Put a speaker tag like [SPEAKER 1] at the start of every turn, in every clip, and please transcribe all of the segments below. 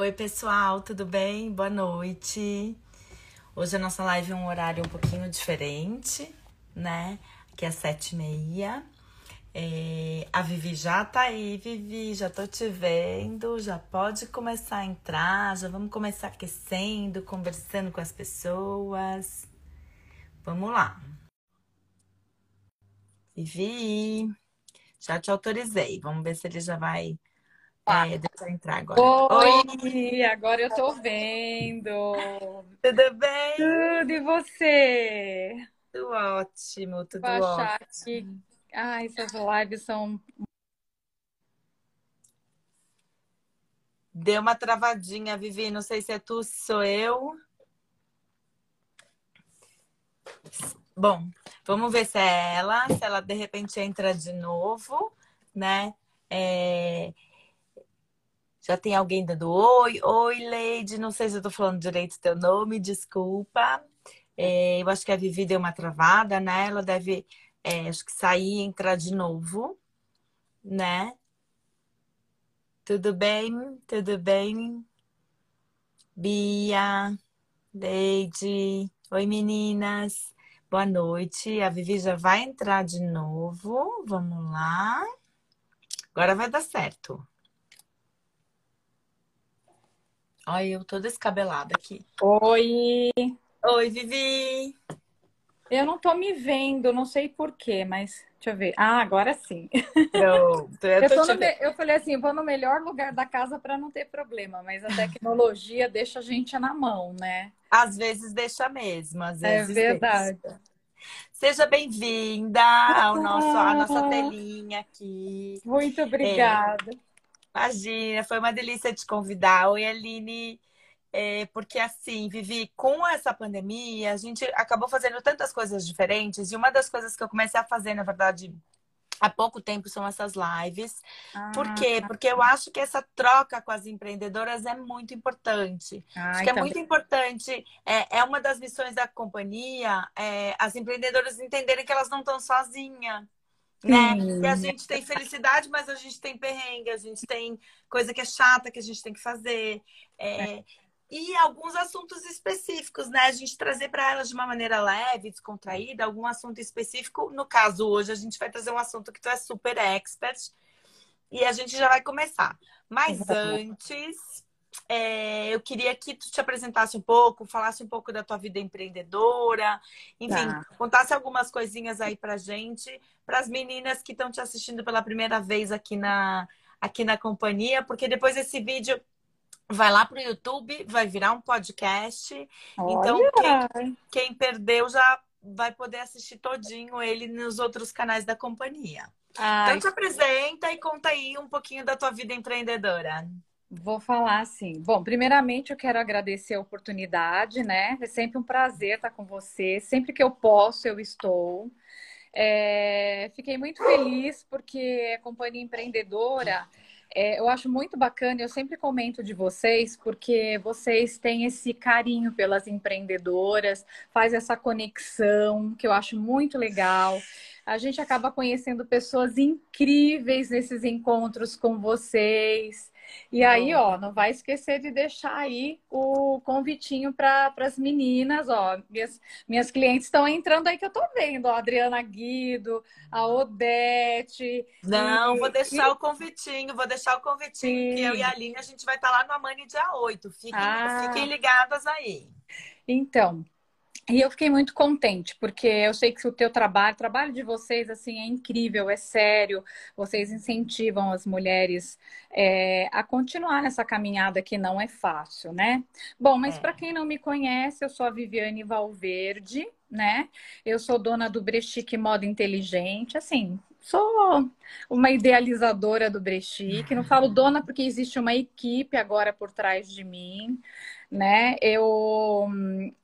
[SPEAKER 1] Oi, pessoal, tudo bem? Boa noite. Hoje a nossa live é um horário um pouquinho diferente, né? Aqui é sete e meia. É, a Vivi já tá aí, Vivi, já tô te vendo, já pode começar a entrar, já vamos começar aquecendo, conversando com as pessoas. Vamos lá. Vivi, já te autorizei. Vamos ver se ele já vai é, deixa eu entrar agora.
[SPEAKER 2] Oi, Oi, agora eu tô vendo.
[SPEAKER 1] Tudo bem?
[SPEAKER 2] Tudo e você?
[SPEAKER 1] Tudo ótimo, tudo
[SPEAKER 2] Vou achar
[SPEAKER 1] ótimo.
[SPEAKER 2] que Ai, essas lives são.
[SPEAKER 1] Deu uma travadinha, Vivi. Não sei se é tu, se sou eu. Bom, vamos ver se é ela, se ela de repente entra de novo, né? É... Já tem alguém dando oi, oi, Lady. Não sei se eu tô falando direito teu nome, desculpa. É, eu acho que a Vivi deu uma travada, né? Ela deve é, acho que sair e entrar de novo, né? Tudo bem? Tudo bem? Bia, Leide, oi meninas, boa noite. A Vivi já vai entrar de novo, vamos lá. Agora vai dar certo. Olha, eu tô descabelada aqui.
[SPEAKER 2] Oi!
[SPEAKER 1] Oi, Vivi!
[SPEAKER 2] Eu não tô me vendo, não sei porquê, mas deixa eu ver. Ah, agora sim.
[SPEAKER 1] Pronto, eu,
[SPEAKER 2] eu, eu, falei assim, vou no melhor lugar da casa para não ter problema, mas a tecnologia deixa a gente na mão, né?
[SPEAKER 1] Às vezes deixa mesmo, às
[SPEAKER 2] é
[SPEAKER 1] vezes.
[SPEAKER 2] É verdade.
[SPEAKER 1] Deixa. Seja bem-vinda ao nosso, à nossa telinha aqui.
[SPEAKER 2] Muito obrigada.
[SPEAKER 1] É, imagina, foi uma delícia te convidar. Oi, Aline. É, porque assim, Vivi, com essa pandemia, a gente acabou fazendo tantas coisas diferentes, e uma das coisas que eu comecei a fazer, na verdade, há pouco tempo são essas lives. Ah, Por quê? Tá. Porque eu acho que essa troca com as empreendedoras é muito importante. Ah, acho que é então... muito importante. É, é uma das missões da companhia, é, as empreendedoras entenderem que elas não estão sozinhas. Né? E a gente tem felicidade, mas a gente tem perrengue, a gente tem coisa que é chata que a gente tem que fazer. É, é e alguns assuntos específicos, né? A gente trazer para elas de uma maneira leve, descontraída, algum assunto específico. No caso, hoje, a gente vai trazer um assunto que tu é super expert e a gente já vai começar. Mas antes, é, eu queria que tu te apresentasse um pouco, falasse um pouco da tua vida empreendedora, enfim, tá. contasse algumas coisinhas aí pra gente, para as meninas que estão te assistindo pela primeira vez aqui na, aqui na companhia, porque depois esse vídeo vai lá para o YouTube, vai virar um podcast. Então, Olha. Então, quem, quem, perdeu já vai poder assistir todinho ele nos outros canais da companhia. Ai. Então, te apresenta e conta aí um pouquinho da tua vida empreendedora.
[SPEAKER 2] Vou falar sim. Bom, primeiramente eu quero agradecer a oportunidade, né? É sempre um prazer estar com você. Sempre que eu posso, eu estou. É... Fiquei muito feliz porque a companhia empreendedora é, eu acho muito bacana, eu sempre comento de vocês, porque vocês têm esse carinho pelas empreendedoras, faz essa conexão, que eu acho muito legal. A gente acaba conhecendo pessoas incríveis nesses encontros com vocês. E aí, ó, não vai esquecer de deixar aí o convitinho para as meninas, ó. Minhas, minhas clientes estão entrando aí que eu tô vendo, ó, a Adriana Guido, a Odete.
[SPEAKER 1] Não, e, vou deixar e... o convitinho, vou deixar o convitinho, Sim. que eu e a Aline a gente vai estar tá lá no Amani dia 8. Fiquem, ah. fiquem ligadas aí.
[SPEAKER 2] Então, e eu fiquei muito contente, porque eu sei que o teu trabalho, o trabalho de vocês, assim, é incrível, é sério. Vocês incentivam as mulheres é, a continuar nessa caminhada que não é fácil, né? Bom, mas é. para quem não me conhece, eu sou a Viviane Valverde, né? Eu sou dona do Brechique Moda Inteligente, assim, sou uma idealizadora do Brechique. Não falo dona porque existe uma equipe agora por trás de mim né? Eu,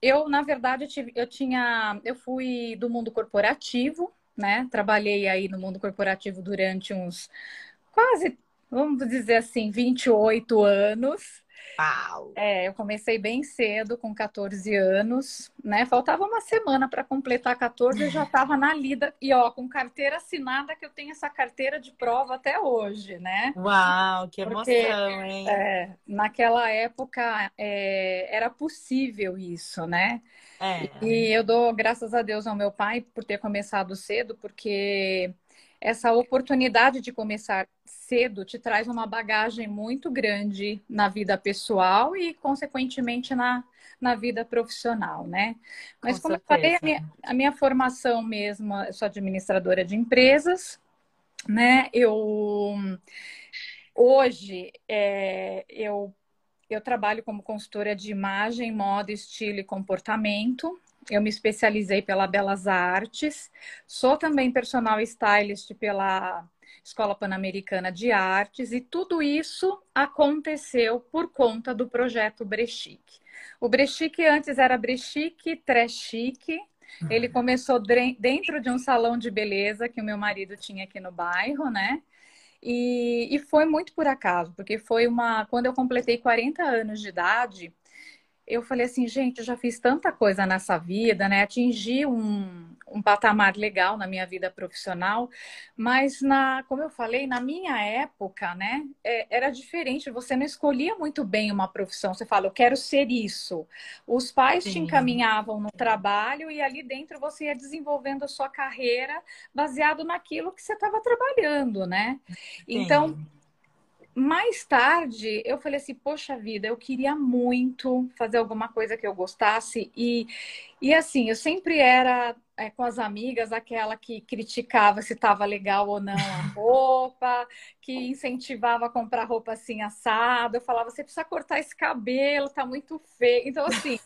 [SPEAKER 2] eu na verdade, eu, tive, eu tinha, eu fui do mundo corporativo, né? Trabalhei aí no mundo corporativo durante uns quase, vamos dizer assim, 28 anos.
[SPEAKER 1] Uau!
[SPEAKER 2] É, eu comecei bem cedo, com 14 anos, né? Faltava uma semana para completar 14, eu já estava na lida. E ó, com carteira assinada, que eu tenho essa carteira de prova até hoje, né?
[SPEAKER 1] Uau, que emoção, Porque, hein?
[SPEAKER 2] É, naquela época é, era possível isso, né? É. E eu dou graças a Deus ao meu pai por ter começado cedo, porque essa oportunidade de começar cedo te traz uma bagagem muito grande na vida pessoal e, consequentemente, na, na vida profissional, né? Mas, Com como certeza. eu falei, a minha, a minha formação mesmo, eu sou administradora de empresas, né? Eu hoje é, eu eu trabalho como consultora de imagem, moda, estilo e comportamento. Eu me especializei pela Belas Artes. Sou também personal stylist pela Escola Pan-Americana de Artes e tudo isso aconteceu por conta do projeto Brechic. O Brechic antes era Brechic Trechic. Ele começou dentro de um salão de beleza que o meu marido tinha aqui no bairro, né? E, e foi muito por acaso, porque foi uma. Quando eu completei 40 anos de idade, eu falei assim, gente, eu já fiz tanta coisa nessa vida, né? Atingi um, um patamar legal na minha vida profissional, mas na, como eu falei, na minha época, né, é, era diferente. Você não escolhia muito bem uma profissão. Você fala, eu quero ser isso. Os pais Sim. te encaminhavam no trabalho e ali dentro você ia desenvolvendo a sua carreira baseado naquilo que você estava trabalhando, né? Sim. Então mais tarde, eu falei assim, poxa vida, eu queria muito fazer alguma coisa que eu gostasse. E, e assim, eu sempre era é, com as amigas aquela que criticava se estava legal ou não a roupa, que incentivava a comprar roupa assim assada. Eu falava, você precisa cortar esse cabelo, tá muito feio. Então, assim,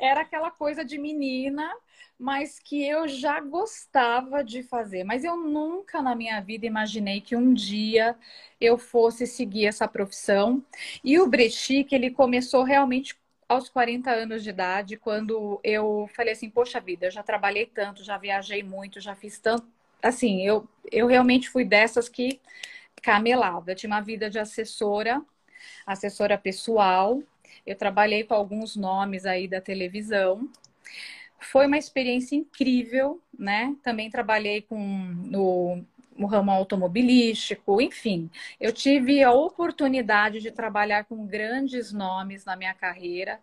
[SPEAKER 2] era aquela coisa de menina mas que eu já gostava de fazer. Mas eu nunca na minha vida imaginei que um dia eu fosse seguir essa profissão. E o Brechique, ele começou realmente aos 40 anos de idade, quando eu falei assim, poxa vida, eu já trabalhei tanto, já viajei muito, já fiz tanto. Assim, eu, eu realmente fui dessas que camelava. Eu tinha uma vida de assessora, assessora pessoal. Eu trabalhei com alguns nomes aí da televisão. Foi uma experiência incrível, né? Também trabalhei com no, no ramo automobilístico, enfim, eu tive a oportunidade de trabalhar com grandes nomes na minha carreira.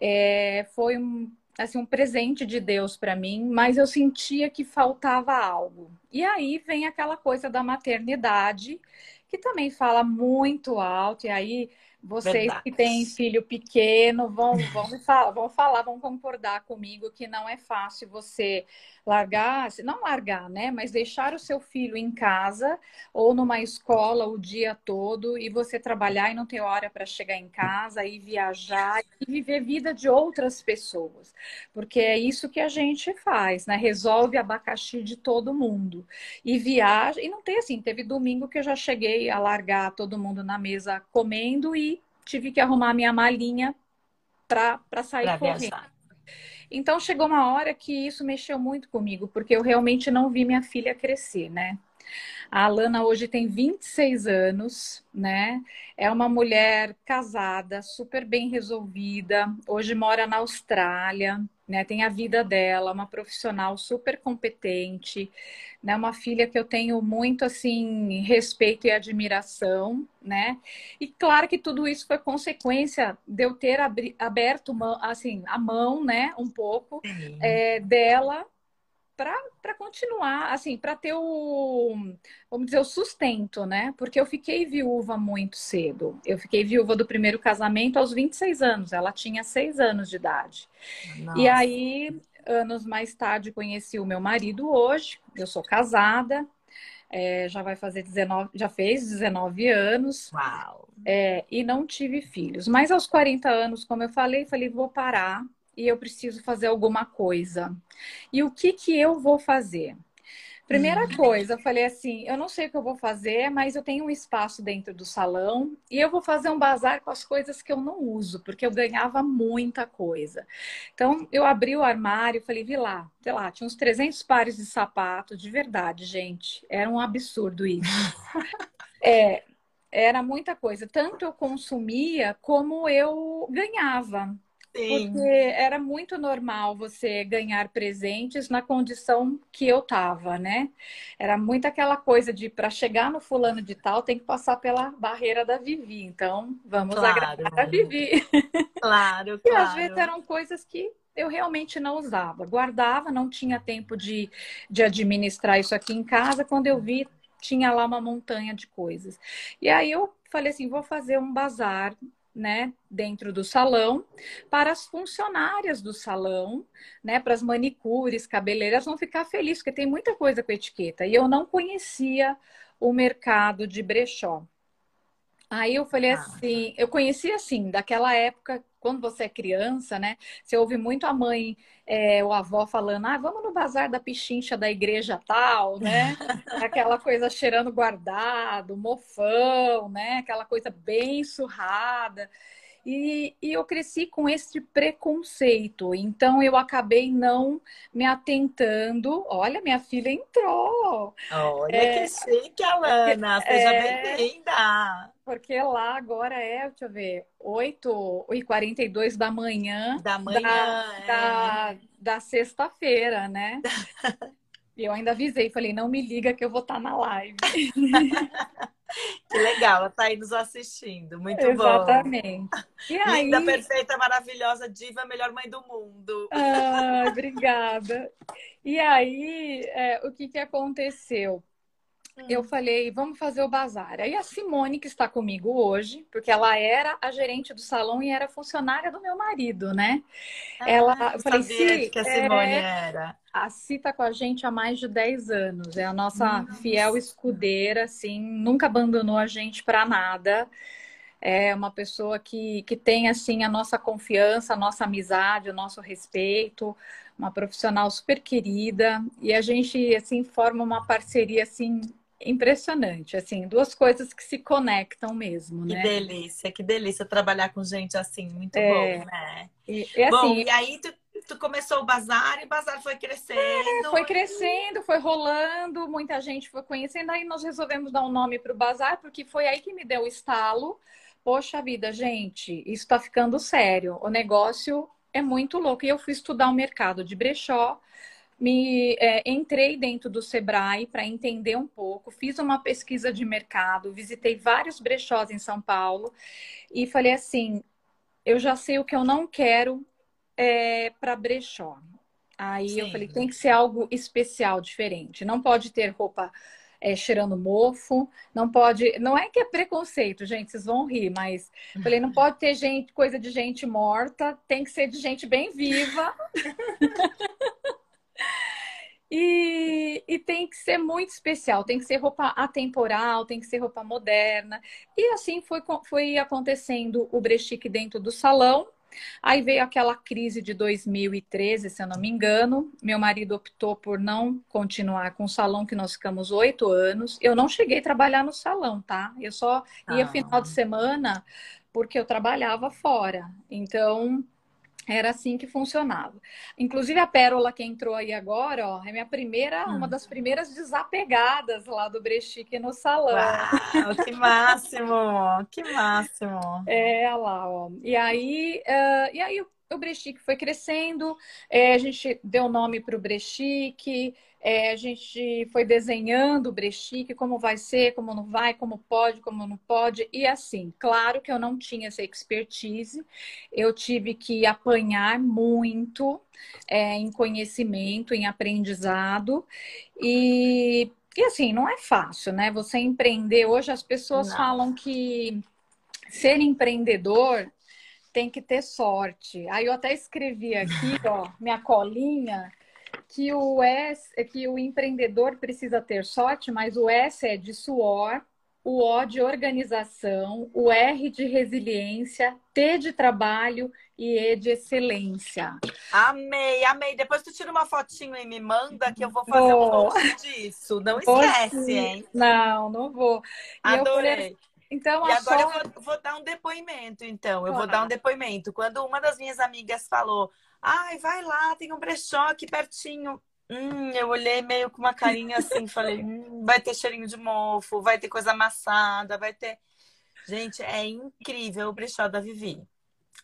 [SPEAKER 2] É, foi um, assim, um presente de Deus para mim, mas eu sentia que faltava algo. E aí vem aquela coisa da maternidade, que também fala muito alto, e aí vocês Verdade. que têm filho pequeno vão, vão, falar, vão falar, vão concordar comigo que não é fácil você largar, não largar, né? Mas deixar o seu filho em casa ou numa escola o dia todo e você trabalhar e não ter hora para chegar em casa e viajar e viver vida de outras pessoas. Porque é isso que a gente faz, né? Resolve abacaxi de todo mundo. E viaja, e não tem assim, teve domingo que eu já cheguei a largar todo mundo na mesa comendo e tive que arrumar minha malinha para sair pra correndo. Viajar. Então chegou uma hora que isso mexeu muito comigo, porque eu realmente não vi minha filha crescer, né? A Alana hoje tem 26 anos, né? É uma mulher casada, super bem resolvida. Hoje mora na Austrália, né? Tem a vida dela, uma profissional super competente, né? Uma filha que eu tenho muito assim respeito e admiração, né? E claro que tudo isso foi consequência de eu ter aberto assim a mão, né? Um pouco é, dela para continuar, assim, para ter o, vamos dizer, o sustento, né? Porque eu fiquei viúva muito cedo. Eu fiquei viúva do primeiro casamento aos 26 anos. Ela tinha 6 anos de idade. Nossa. E aí, anos mais tarde, conheci o meu marido hoje. Eu sou casada. É, já vai fazer 19, já fez 19 anos.
[SPEAKER 1] Uau!
[SPEAKER 2] É, e não tive filhos. Mas aos 40 anos, como eu falei, falei, vou parar e eu preciso fazer alguma coisa. E o que que eu vou fazer? Primeira uhum. coisa, eu falei assim, eu não sei o que eu vou fazer, mas eu tenho um espaço dentro do salão e eu vou fazer um bazar com as coisas que eu não uso, porque eu ganhava muita coisa. Então, eu abri o armário, falei, vi lá, sei lá, tinha uns 300 pares de sapato, de verdade, gente, era um absurdo isso. é, era muita coisa. Tanto eu consumia como eu ganhava.
[SPEAKER 1] Sim.
[SPEAKER 2] Porque era muito normal você ganhar presentes na condição que eu tava, né? Era muito aquela coisa de para chegar no fulano de tal tem que passar pela barreira da Vivi. Então, vamos
[SPEAKER 1] Claro.
[SPEAKER 2] agradar a Vivi.
[SPEAKER 1] Claro,
[SPEAKER 2] E às vezes
[SPEAKER 1] claro.
[SPEAKER 2] eram coisas que eu realmente não usava. Guardava, não tinha tempo de, de administrar isso aqui em casa. Quando eu vi, tinha lá uma montanha de coisas. E aí eu falei assim: vou fazer um bazar, né, dentro do salão, para as funcionárias do salão, né, para as manicures, cabeleireiras vão ficar felizes, porque tem muita coisa com etiqueta. E eu não conhecia o mercado de brechó. Aí eu falei
[SPEAKER 1] Ah.
[SPEAKER 2] assim, eu conheci assim, daquela época, quando você é criança, né? Você ouve muito a mãe é, ou a avó falando, ah, vamos no bazar da pichincha da igreja tal, né? Aquela coisa cheirando guardado, mofão, né? Aquela coisa bem surrada. E, e eu cresci com esse preconceito, então eu acabei não me atentando. Olha, minha filha entrou.
[SPEAKER 1] Olha
[SPEAKER 2] É,
[SPEAKER 1] que chique, Alana. Seja
[SPEAKER 2] é.
[SPEAKER 1] bem-vinda.
[SPEAKER 2] Porque lá agora é, deixa eu ver, 8h42 da manhã
[SPEAKER 1] Da manhã. é.
[SPEAKER 2] da, da sexta-feira, né? E eu ainda avisei, falei, não me liga que eu vou estar na live.
[SPEAKER 1] Que legal, ela tá aí nos assistindo. Muito bom.
[SPEAKER 2] Exatamente. E aí,
[SPEAKER 1] Linda, perfeita, maravilhosa, diva, melhor mãe do mundo.
[SPEAKER 2] ah, obrigada. E aí, é, o que que aconteceu? Eu falei, vamos fazer o bazar. Aí a Simone, que está comigo hoje, porque ela era a gerente do salão e era funcionária do meu marido, né? Ela-
[SPEAKER 1] Ah,
[SPEAKER 2] eu falei, "Si,
[SPEAKER 1] que a Simone
[SPEAKER 2] é-
[SPEAKER 1] era.
[SPEAKER 2] A Si tá com a gente há mais de 10 anos. É a nossa fiel escudeira, assim, nunca abandonou a gente para nada. É uma pessoa que, que tem, assim, a nossa confiança, a nossa amizade, o nosso respeito. Uma profissional super querida. E a gente, assim, forma uma parceria, assim, impressionante. Assim, duas coisas que se conectam mesmo,
[SPEAKER 1] Que
[SPEAKER 2] né?
[SPEAKER 1] delícia, que delícia trabalhar com gente assim, muito
[SPEAKER 2] É.
[SPEAKER 1] bom, né?
[SPEAKER 2] E, e,
[SPEAKER 1] bom,
[SPEAKER 2] assim,
[SPEAKER 1] e aí tu, tu começou o bazar e o bazar foi crescendo.
[SPEAKER 2] Foi crescendo, foi rolando, muita gente foi conhecendo. Aí nós resolvemos dar um nome para o bazar, porque foi aí que me deu o estalo. Poxa vida, gente, isso está ficando sério. O negócio é muito louco. E eu fui estudar o mercado de brechó, me é, entrei dentro do Sebrae para entender um pouco, fiz uma pesquisa de mercado, visitei vários brechós em São Paulo e falei assim: eu já sei o que eu não quero é, para brechó. Aí eu
[SPEAKER 1] Sim.
[SPEAKER 2] falei, tem que ser algo especial, diferente. Não pode ter roupa é, cheirando mofo, não pode. Não é que é preconceito, gente, vocês vão rir, mas eu falei, não pode ter gente, coisa de gente morta, tem que ser de gente bem viva. E, e tem que ser muito especial, tem que ser roupa atemporal, tem que ser roupa moderna. E assim foi, foi acontecendo o brechique dentro do salão. Aí veio aquela crise de 2013, se eu não me engano. Meu marido optou por não continuar com o salão, que nós ficamos oito anos. Eu não cheguei a trabalhar no salão, tá? Eu só ia
[SPEAKER 1] Ah.
[SPEAKER 2] final de semana porque eu trabalhava fora. Então, era assim que funcionava. Inclusive a Pérola que entrou aí agora, ó, é minha primeira,
[SPEAKER 1] Hum.
[SPEAKER 2] uma das primeiras desapegadas lá do Brechique no salão.
[SPEAKER 1] Uau, que máximo! Que máximo!
[SPEAKER 2] É lá, ó. E aí, ah, e aí o, Brechique foi crescendo, é, a gente deu nome para o Brechique, é, a gente foi desenhando o Brechique, como vai ser, como não vai, como pode, como não pode. E assim, claro que eu não tinha essa expertise, eu tive que apanhar muito é, em conhecimento, em aprendizado. E, e assim, não é fácil, né? Você empreender. Hoje as pessoas
[SPEAKER 1] Não.
[SPEAKER 2] falam que ser empreendedor tem que ter sorte. Aí eu até escrevi aqui, ó, minha colinha, que o S, que o empreendedor precisa ter sorte, mas o S é de suor, o O de organização, o R de resiliência, T de trabalho e E de excelência.
[SPEAKER 1] Amei, amei. Depois tu tira uma fotinho e me manda que eu vou fazer um
[SPEAKER 2] Vou.
[SPEAKER 1] post disso. Não esquece, hein?
[SPEAKER 2] Não, não vou. E eu falei,
[SPEAKER 1] Adorei.
[SPEAKER 2] Então
[SPEAKER 1] E agora eu
[SPEAKER 2] sorte
[SPEAKER 1] vou, vou dar um depoimento, então. Eu vou dar um depoimento. Quando uma das minhas amigas falou, ai, vai lá, tem um brechó aqui pertinho. Hum, eu olhei meio com uma carinha assim, falei, hum, vai ter cheirinho de mofo, vai ter coisa amassada, vai ter. Gente, é incrível o brechó da Vivi.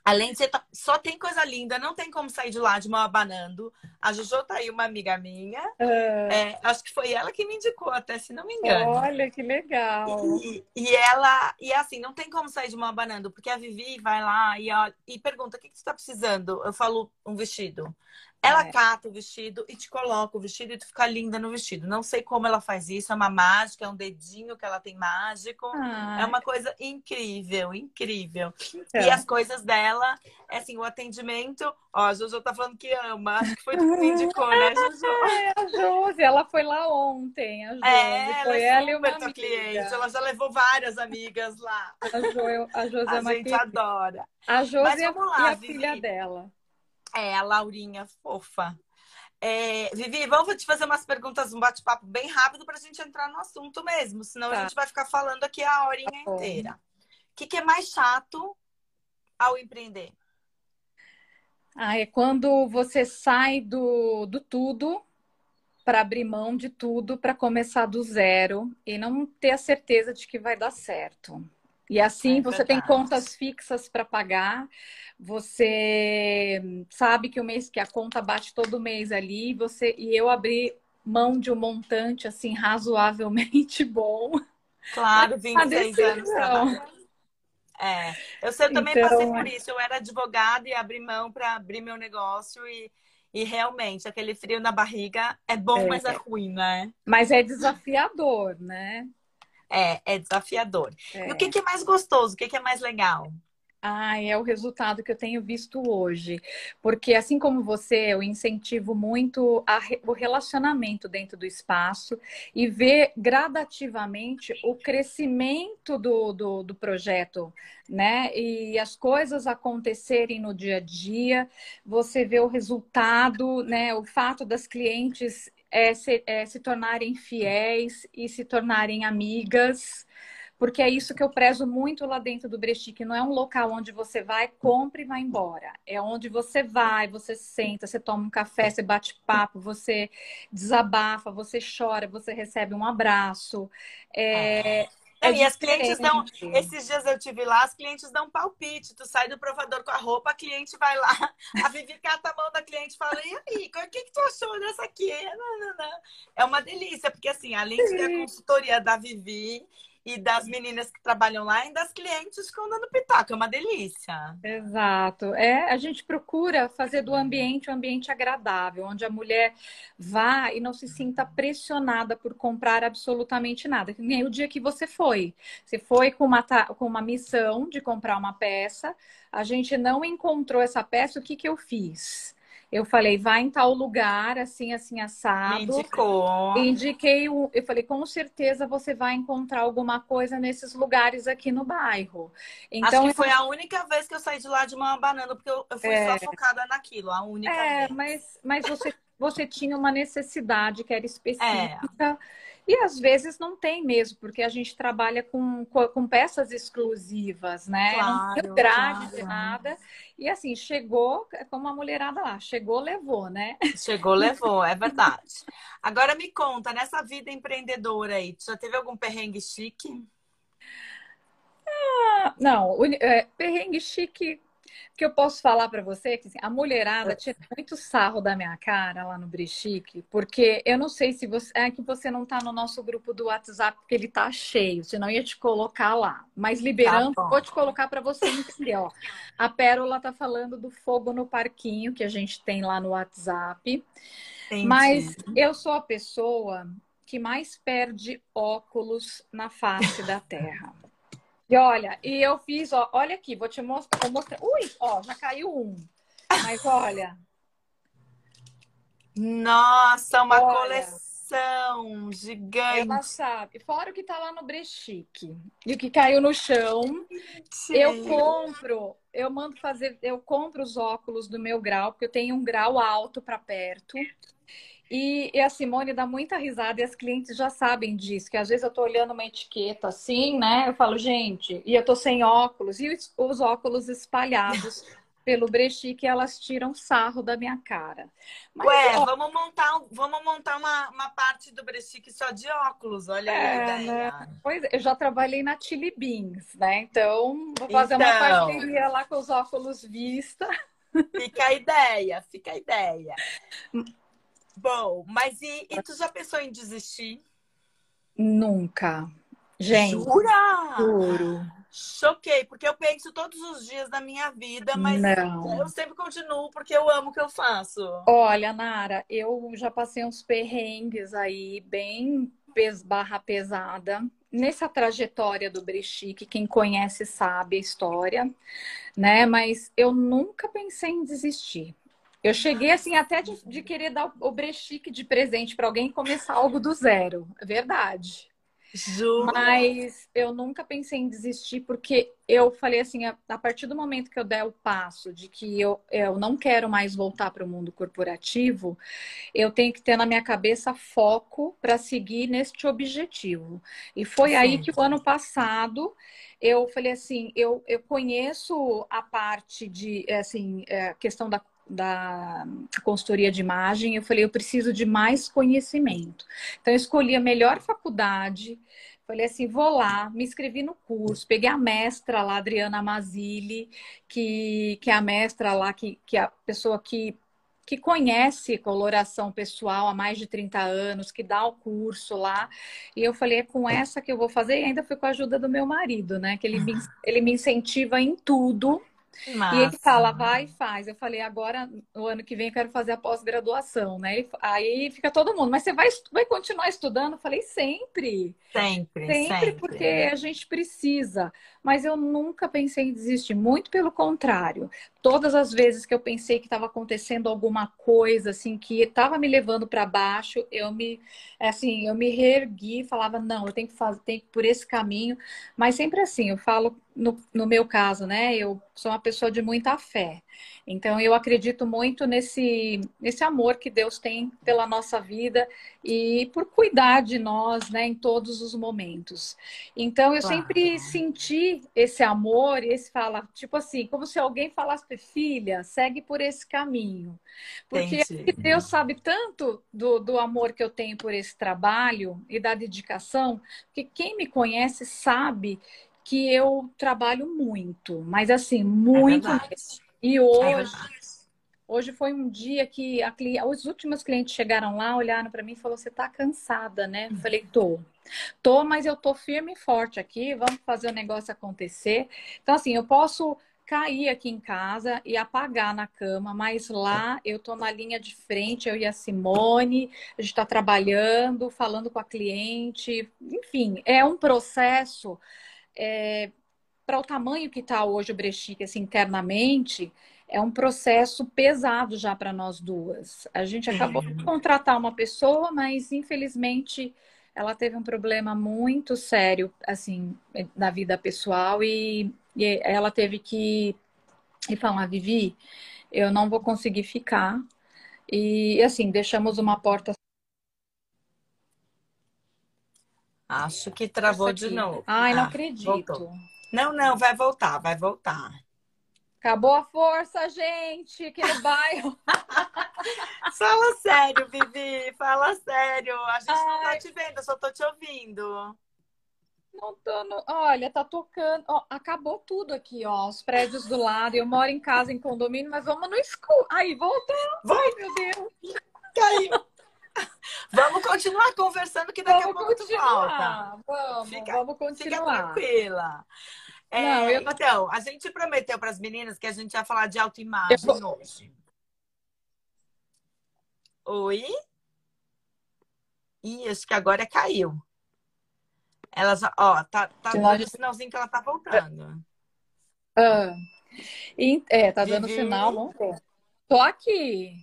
[SPEAKER 1] Além de ser, só tem coisa linda, não tem como sair de lá de mão abanando. A Jojo tá aí, uma amiga minha. Uh... É, acho que foi ela que me indicou, até se não me engano.
[SPEAKER 2] Olha que legal.
[SPEAKER 1] E, e ela, e assim, não tem como sair de mão abanando, porque a Vivi vai lá e, e pergunta: o que, que você tá precisando? Eu falo um vestido. Ela é. cata o vestido e te coloca o vestido e tu fica linda no vestido. Não sei como ela faz isso, é uma mágica, é um dedinho que ela tem mágico. É uma coisa incrível, incrível. Então. E as coisas dela, é assim, o atendimento. Ó, a Jojo tá falando que ama. Acho que foi tu que me indicou, né, Jojo?
[SPEAKER 2] É, a Josi, ela foi lá ontem. A Josi, é, foi ela, ela e uma amiga. cliente.
[SPEAKER 1] Ela já levou várias amigas lá.
[SPEAKER 2] A, jo, a Josi é
[SPEAKER 1] a gente adora.
[SPEAKER 2] A Josi é a, a filha dela.
[SPEAKER 1] É, a Laurinha fofa. É, Vivi, vamos te fazer umas perguntas, um bate-papo bem rápido para a gente entrar no assunto mesmo, senão tá. a gente vai ficar falando aqui a horinha tá inteira. O que, que é mais chato ao empreender?
[SPEAKER 2] Ah, é quando você sai do, do tudo para abrir mão de tudo para começar do zero e não ter a certeza de que vai dar certo. E assim é você tem contas fixas para pagar, você sabe que o mês que a conta bate todo mês ali, você e eu abri mão de um montante assim razoavelmente bom.
[SPEAKER 1] Claro, 26 anos trabalhando. É, eu, sei, eu também então, passei por isso. Eu era advogada e abri mão para abrir meu negócio e, e realmente aquele frio na barriga é bom, é, mas é ruim, né?
[SPEAKER 2] Mas é desafiador, né?
[SPEAKER 1] É, é desafiador. É. E o que, que é mais gostoso? O que, que é mais legal?
[SPEAKER 2] Ah, é o resultado que eu tenho visto hoje. Porque, assim como você, eu incentivo muito re... o relacionamento dentro do espaço e ver gradativamente o crescimento do, do, do, projeto, né? E as coisas acontecerem no dia a dia, você vê o resultado, né? O fato das clientes é, se, é, se tornarem fiéis e se tornarem amigas, porque é isso que eu prezo muito lá dentro do Brestique. Não é um local onde você vai, compra e vai embora. É onde você vai, você senta, você toma um café, você bate papo, você desabafa, você chora, você recebe um abraço. É, ah.
[SPEAKER 1] É e as clientes dão. Esses dias eu tive lá, as clientes dão palpite. Tu sai do provador com a roupa, a cliente vai lá, a Vivi cata a mão da cliente e fala: e aí, o que, que tu achou dessa aqui? Não, não, não. É uma delícia, porque assim, além de ter a consultoria da Vivi, e das meninas que trabalham lá e das clientes ficam dando pitaco. É uma delícia.
[SPEAKER 2] Exato. É, a gente procura fazer do ambiente um ambiente agradável, onde a mulher vá e não se sinta pressionada por comprar absolutamente nada. Nem o dia que você foi. Você foi com uma, com uma missão de comprar uma peça, a gente não encontrou essa peça, o que, que eu fiz? Eu falei, vai em tal lugar, assim, assim, assado. Me
[SPEAKER 1] indicou.
[SPEAKER 2] Indiquei, eu falei, com certeza você vai encontrar alguma coisa nesses lugares aqui no bairro.
[SPEAKER 1] Então, Acho que foi a única vez que eu saí de lá de uma banana, porque eu, eu fui é... só focada naquilo, a única
[SPEAKER 2] é,
[SPEAKER 1] vez.
[SPEAKER 2] Mas, mas você, você tinha uma necessidade que era específica. É. E às vezes não tem mesmo, porque a gente trabalha com, com peças exclusivas, né? Claro, não tem grade claro. de nada. E assim, chegou, como a mulherada lá, chegou, levou, né?
[SPEAKER 1] Chegou, levou, é verdade. Agora me conta, nessa vida empreendedora aí, já teve algum perrengue chique?
[SPEAKER 2] Ah, não, é, perrengue chique que eu posso falar para você que assim, a mulherada tira muito sarro da minha cara lá no Brechique, porque eu não sei se você é que você não está no nosso grupo do WhatsApp porque ele tá cheio, senão ia te colocar lá. Mas liberando, tá vou te colocar para você entender, ó. A Pérola tá falando do fogo no parquinho que a gente tem lá no WhatsApp. Entendi. Mas eu sou a pessoa que mais perde óculos na face da Terra. E olha, e eu fiz, ó, olha aqui, vou te mostrar, vou mostrar. Ui, ó, já caiu um. Mas olha.
[SPEAKER 1] Nossa, uma olha, coleção gigante.
[SPEAKER 2] Ela sabe. Fora o que tá lá no brechique e o que caiu no chão. Sim. Eu compro, eu mando fazer, eu compro os óculos do meu grau, porque eu tenho um grau alto para perto. E, e, a Simone dá muita risada e as clientes já sabem disso, que às vezes eu tô olhando uma etiqueta assim, né? Eu falo, gente, e eu tô sem óculos, e os, os óculos espalhados pelo brechique, elas tiram sarro da minha cara.
[SPEAKER 1] Mas, Ué, ó... vamos montar, vamos montar uma, uma parte do brechique só de óculos, olha é, aí né?
[SPEAKER 2] Pois eu já trabalhei na Chili Beans, né? Então, vou fazer então... uma parceria lá com os óculos Vista.
[SPEAKER 1] Fica a ideia, fica a ideia. Bom, mas e, e tu já pensou em desistir?
[SPEAKER 2] Nunca. Gente.
[SPEAKER 1] Jura?
[SPEAKER 2] Juro.
[SPEAKER 1] Choquei, porque eu penso todos os dias da minha vida, mas Não. eu sempre continuo porque eu amo o que eu faço.
[SPEAKER 2] Olha, Nara, eu já passei uns perrengues aí, bem pes barra pesada. Nessa trajetória do Brechique, quem conhece sabe a história, né? Mas eu nunca pensei em desistir. Eu cheguei assim até de, de querer dar o brechique de presente para alguém e começar algo do zero. É verdade.
[SPEAKER 1] Juro.
[SPEAKER 2] Mas eu nunca pensei em desistir, porque eu falei assim: a, a, partir do momento que eu der o passo de que eu, eu não quero mais voltar para o mundo corporativo, eu tenho que ter na minha cabeça foco para seguir neste objetivo. E foi Sim. aí que o ano passado eu falei assim: eu, eu conheço a parte de assim, é, questão da da consultoria de imagem, eu falei, eu preciso de mais conhecimento. Então, eu escolhi a melhor faculdade, falei assim, vou lá, me inscrevi no curso, peguei a mestra lá, Adriana Mazili, que, que é a mestra lá, que, que é a pessoa que, que conhece coloração pessoal há mais de 30 anos, que dá o curso lá. E eu falei, é com essa que eu vou fazer, e ainda foi com a ajuda do meu marido, né? Que ele me, ele me incentiva em tudo. Massa. E ele fala, vai e faz. Eu falei, agora, no ano que vem, eu quero fazer a pós-graduação, né? Aí fica todo mundo, mas você vai, vai continuar estudando? Eu falei, sempre.
[SPEAKER 1] Sempre,
[SPEAKER 2] sempre. Sempre, porque a gente precisa. Mas eu nunca pensei em desistir, muito pelo contrário. Todas as vezes que eu pensei que estava acontecendo alguma coisa, assim, que estava me levando para baixo, eu me, assim, eu me reergui, falava, não, eu tenho que fazer, tenho que ir por esse caminho. Mas sempre assim, eu falo no, no meu caso, né? Eu sou uma pessoa de muita fé. Então, eu acredito muito nesse, nesse amor que Deus tem pela nossa vida e por cuidar de nós, né, em todos os momentos. Então, eu claro. sempre senti esse amor e esse fala, tipo assim, como se alguém falasse, filha, segue por esse caminho. Porque Deus sabe tanto do, do amor que eu tenho por esse trabalho e da dedicação, que quem me conhece sabe que eu trabalho muito, mas assim, muito é E hoje, é hoje foi um dia que a, os últimos clientes chegaram lá, olharam para mim e falaram: "Você tá cansada, né?" Eu falei: "Tô. Tô, mas eu tô firme e forte aqui, vamos fazer o negócio acontecer". Então assim, eu posso cair aqui em casa e apagar na cama, mas lá eu tô na linha de frente, eu e a Simone, a gente está trabalhando, falando com a cliente, enfim, é um processo é, para o tamanho que está hoje o Brechique, assim, internamente, é um processo pesado já para nós duas. A gente acabou de contratar uma pessoa, mas infelizmente ela teve um problema muito sério, assim, na vida pessoal e, e ela teve que e falar, Vivi, eu não vou conseguir ficar. E assim, deixamos uma porta
[SPEAKER 1] Acho que travou de novo.
[SPEAKER 2] Ai, não ah, acredito. Voltou.
[SPEAKER 1] Não, não, vai voltar, vai voltar.
[SPEAKER 2] Acabou a força, gente, aqui no bairro.
[SPEAKER 1] fala sério, Vivi, fala sério. A gente Ai. não tá te vendo, eu só tô te ouvindo.
[SPEAKER 2] Não tô no... Olha, tá tocando. Ó, acabou tudo aqui, ó. Os prédios do lado. Eu moro em casa, em condomínio, mas vamos no escuro. Aí, voltou. Vai, Ai, meu Deus.
[SPEAKER 1] Caiu. Vamos continuar conversando que daqui vamos a pouco continuar. tu volta.
[SPEAKER 2] Vamos, fica, vamos continuar. Fica
[SPEAKER 1] tranquila. É, Não, eu... Então, a gente prometeu para as meninas que a gente ia falar de autoimagem vou... hoje. Oi? Ih, acho que agora caiu. Elas, ó, tá, tá dando sinalzinho que ela tá voltando.
[SPEAKER 2] Ah, é, tá dando Vivi. sinal, vamos ver. Tô aqui.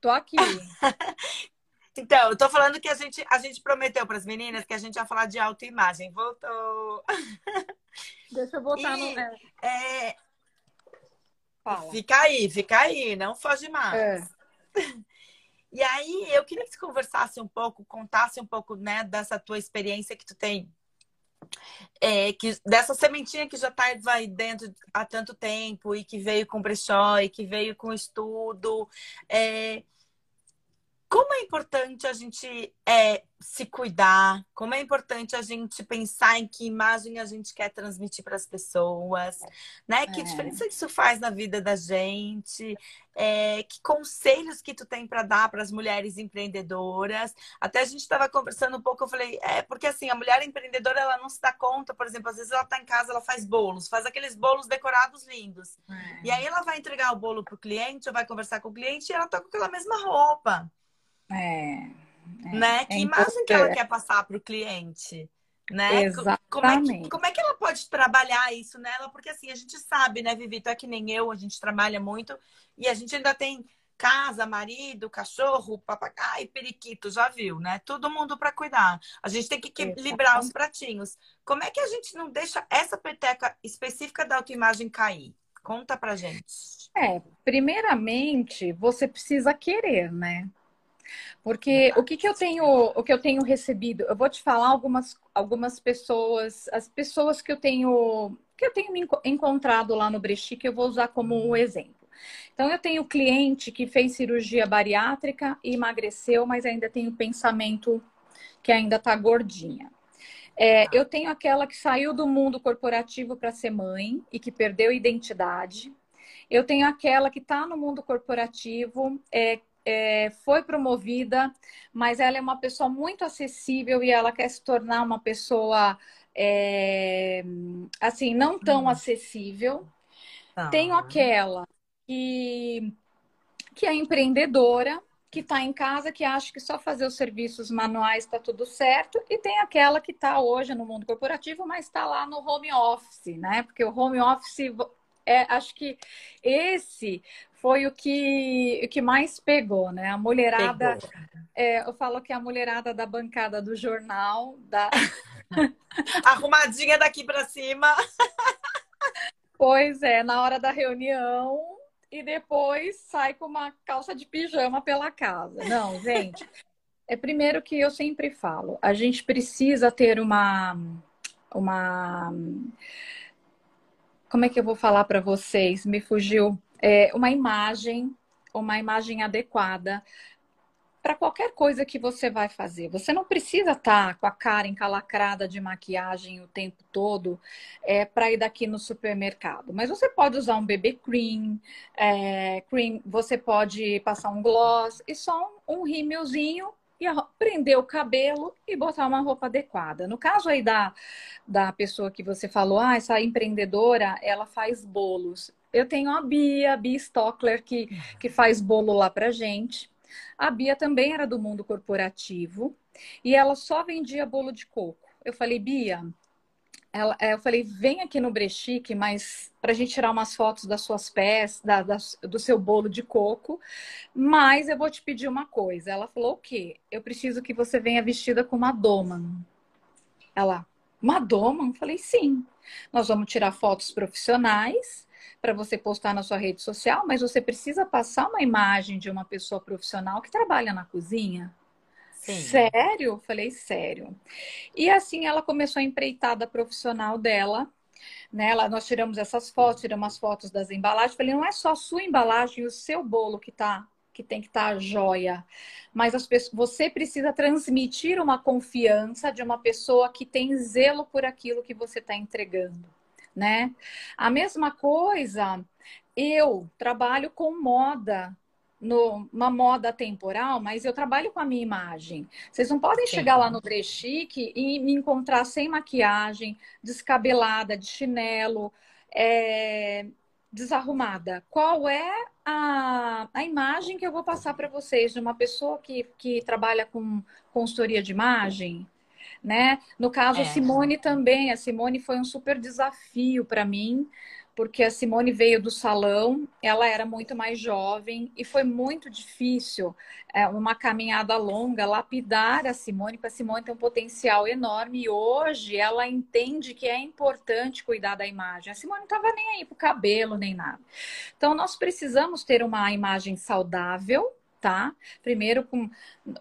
[SPEAKER 2] Tô aqui.
[SPEAKER 1] então, eu tô falando que a gente, a gente prometeu para as meninas que a gente ia falar de autoimagem. Voltou.
[SPEAKER 2] Deixa eu botar e, no.
[SPEAKER 1] É... Fala. Fica aí, fica aí, não foge mais. É. E aí, eu queria que você conversasse um pouco, contasse um pouco, né, dessa tua experiência que tu tem é, que, dessa sementinha que já está vai dentro há tanto tempo e que veio com brechó e que veio com estudo. É, como é importante a gente é, se cuidar, como é importante a gente pensar em que imagem a gente quer transmitir para as pessoas, né? Que é. diferença isso faz na vida da gente? É, que conselhos que tu tem para dar para as mulheres empreendedoras? Até a gente estava conversando um pouco, eu falei, é porque assim, a mulher empreendedora ela não se dá conta, por exemplo, às vezes ela está em casa, ela faz bolos, faz aqueles bolos decorados lindos. É. E aí ela vai entregar o bolo para o cliente, ou vai conversar com o cliente e ela está com aquela mesma roupa.
[SPEAKER 2] É.
[SPEAKER 1] é né? É que imagem que ela quer passar para o cliente? Né?
[SPEAKER 2] Exatamente.
[SPEAKER 1] Como é, que, como é que ela pode trabalhar isso nela? Porque assim, a gente sabe, né, Vivi? Tu é que nem eu, a gente trabalha muito e a gente ainda tem casa, marido, cachorro, papagaio, periquito, já viu, né? Todo mundo para cuidar. A gente tem que equilibrar os pratinhos. Como é que a gente não deixa essa peteca específica da autoimagem cair? Conta pra gente.
[SPEAKER 2] É, primeiramente, você precisa querer, né? Porque o que, que eu tenho, o que eu tenho recebido, eu vou te falar algumas, algumas pessoas, as pessoas que eu tenho que eu tenho encontrado lá no Brexit, que eu vou usar como um exemplo. Então, eu tenho cliente que fez cirurgia bariátrica e emagreceu, mas ainda tem o pensamento que ainda está gordinha. É, eu tenho aquela que saiu do mundo corporativo para ser mãe e que perdeu identidade. Eu tenho aquela que está no mundo corporativo, é, é, foi promovida, mas ela é uma pessoa muito acessível e ela quer se tornar uma pessoa é, assim não tão hum. acessível. Ah. Tenho aquela que, que é empreendedora, que está em casa, que acha que só fazer os serviços manuais está tudo certo, e tem aquela que está hoje no mundo corporativo, mas está lá no home office, né? Porque o home office é, acho que esse foi o que, o que mais pegou, né? A mulherada, é, eu falo que é a mulherada da bancada do jornal, da
[SPEAKER 1] arrumadinha daqui para cima.
[SPEAKER 2] pois é, na hora da reunião e depois sai com uma calça de pijama pela casa. Não, gente. É primeiro que eu sempre falo, a gente precisa ter uma uma como é que eu vou falar para vocês? Me fugiu é, uma imagem, uma imagem adequada para qualquer coisa que você vai fazer. Você não precisa estar tá com a cara encalacrada de maquiagem o tempo todo é, para ir daqui no supermercado. Mas você pode usar um BB cream, é, cream, você pode passar um gloss e só um, um rímelzinho e prender o cabelo e botar uma roupa adequada. No caso aí da, da pessoa que você falou, ah, essa empreendedora, ela faz bolos. Eu tenho a Bia, a Bia Stockler, que, que faz bolo lá pra gente. A Bia também era do mundo corporativo e ela só vendia bolo de coco. Eu falei, Bia, ela, eu falei, vem aqui no Brechique, mas para a gente tirar umas fotos das suas peças, da, da, do seu bolo de coco, mas eu vou te pedir uma coisa. Ela falou, o quê? Eu preciso que você venha vestida com uma doma. Ela, uma doma? Eu falei, sim. Nós vamos tirar fotos profissionais para você postar na sua rede social, mas você precisa passar uma imagem de uma pessoa profissional que trabalha na cozinha. Sim. Sério? Falei, sério. E assim ela começou a empreitada profissional dela. Né? Ela, nós tiramos essas fotos, tiramos as fotos das embalagens. Falei, não é só a sua embalagem e o seu bolo que tá que tem que estar tá joia, mas as pessoas, você precisa transmitir uma confiança de uma pessoa que tem zelo por aquilo que você está entregando né? A mesma coisa, eu trabalho com moda, numa moda temporal, mas eu trabalho com a minha imagem. Vocês não podem Sim. chegar lá no Brechique e me encontrar sem maquiagem, descabelada, de chinelo, é, desarrumada. Qual é a, a imagem que eu vou passar para vocês de uma pessoa que, que trabalha com consultoria de imagem? Né? No caso, é. a Simone também. A Simone foi um super desafio para mim, porque a Simone veio do salão, ela era muito mais jovem e foi muito difícil, é, uma caminhada longa, lapidar a Simone, porque a Simone tem um potencial enorme e hoje ela entende que é importante cuidar da imagem. A Simone não estava nem aí para o cabelo, nem nada. Então, nós precisamos ter uma imagem saudável, tá? Primeiro com,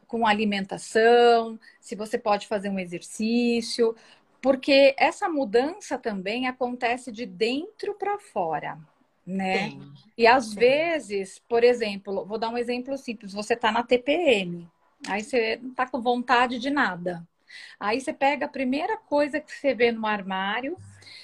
[SPEAKER 2] com alimentação, se você pode fazer um exercício, porque essa mudança também acontece de dentro para fora, né? Sim. E às Sim. vezes, por exemplo, vou dar um exemplo simples: você está na TPM, aí você não está com vontade de nada. Aí você pega a primeira coisa que você vê no armário,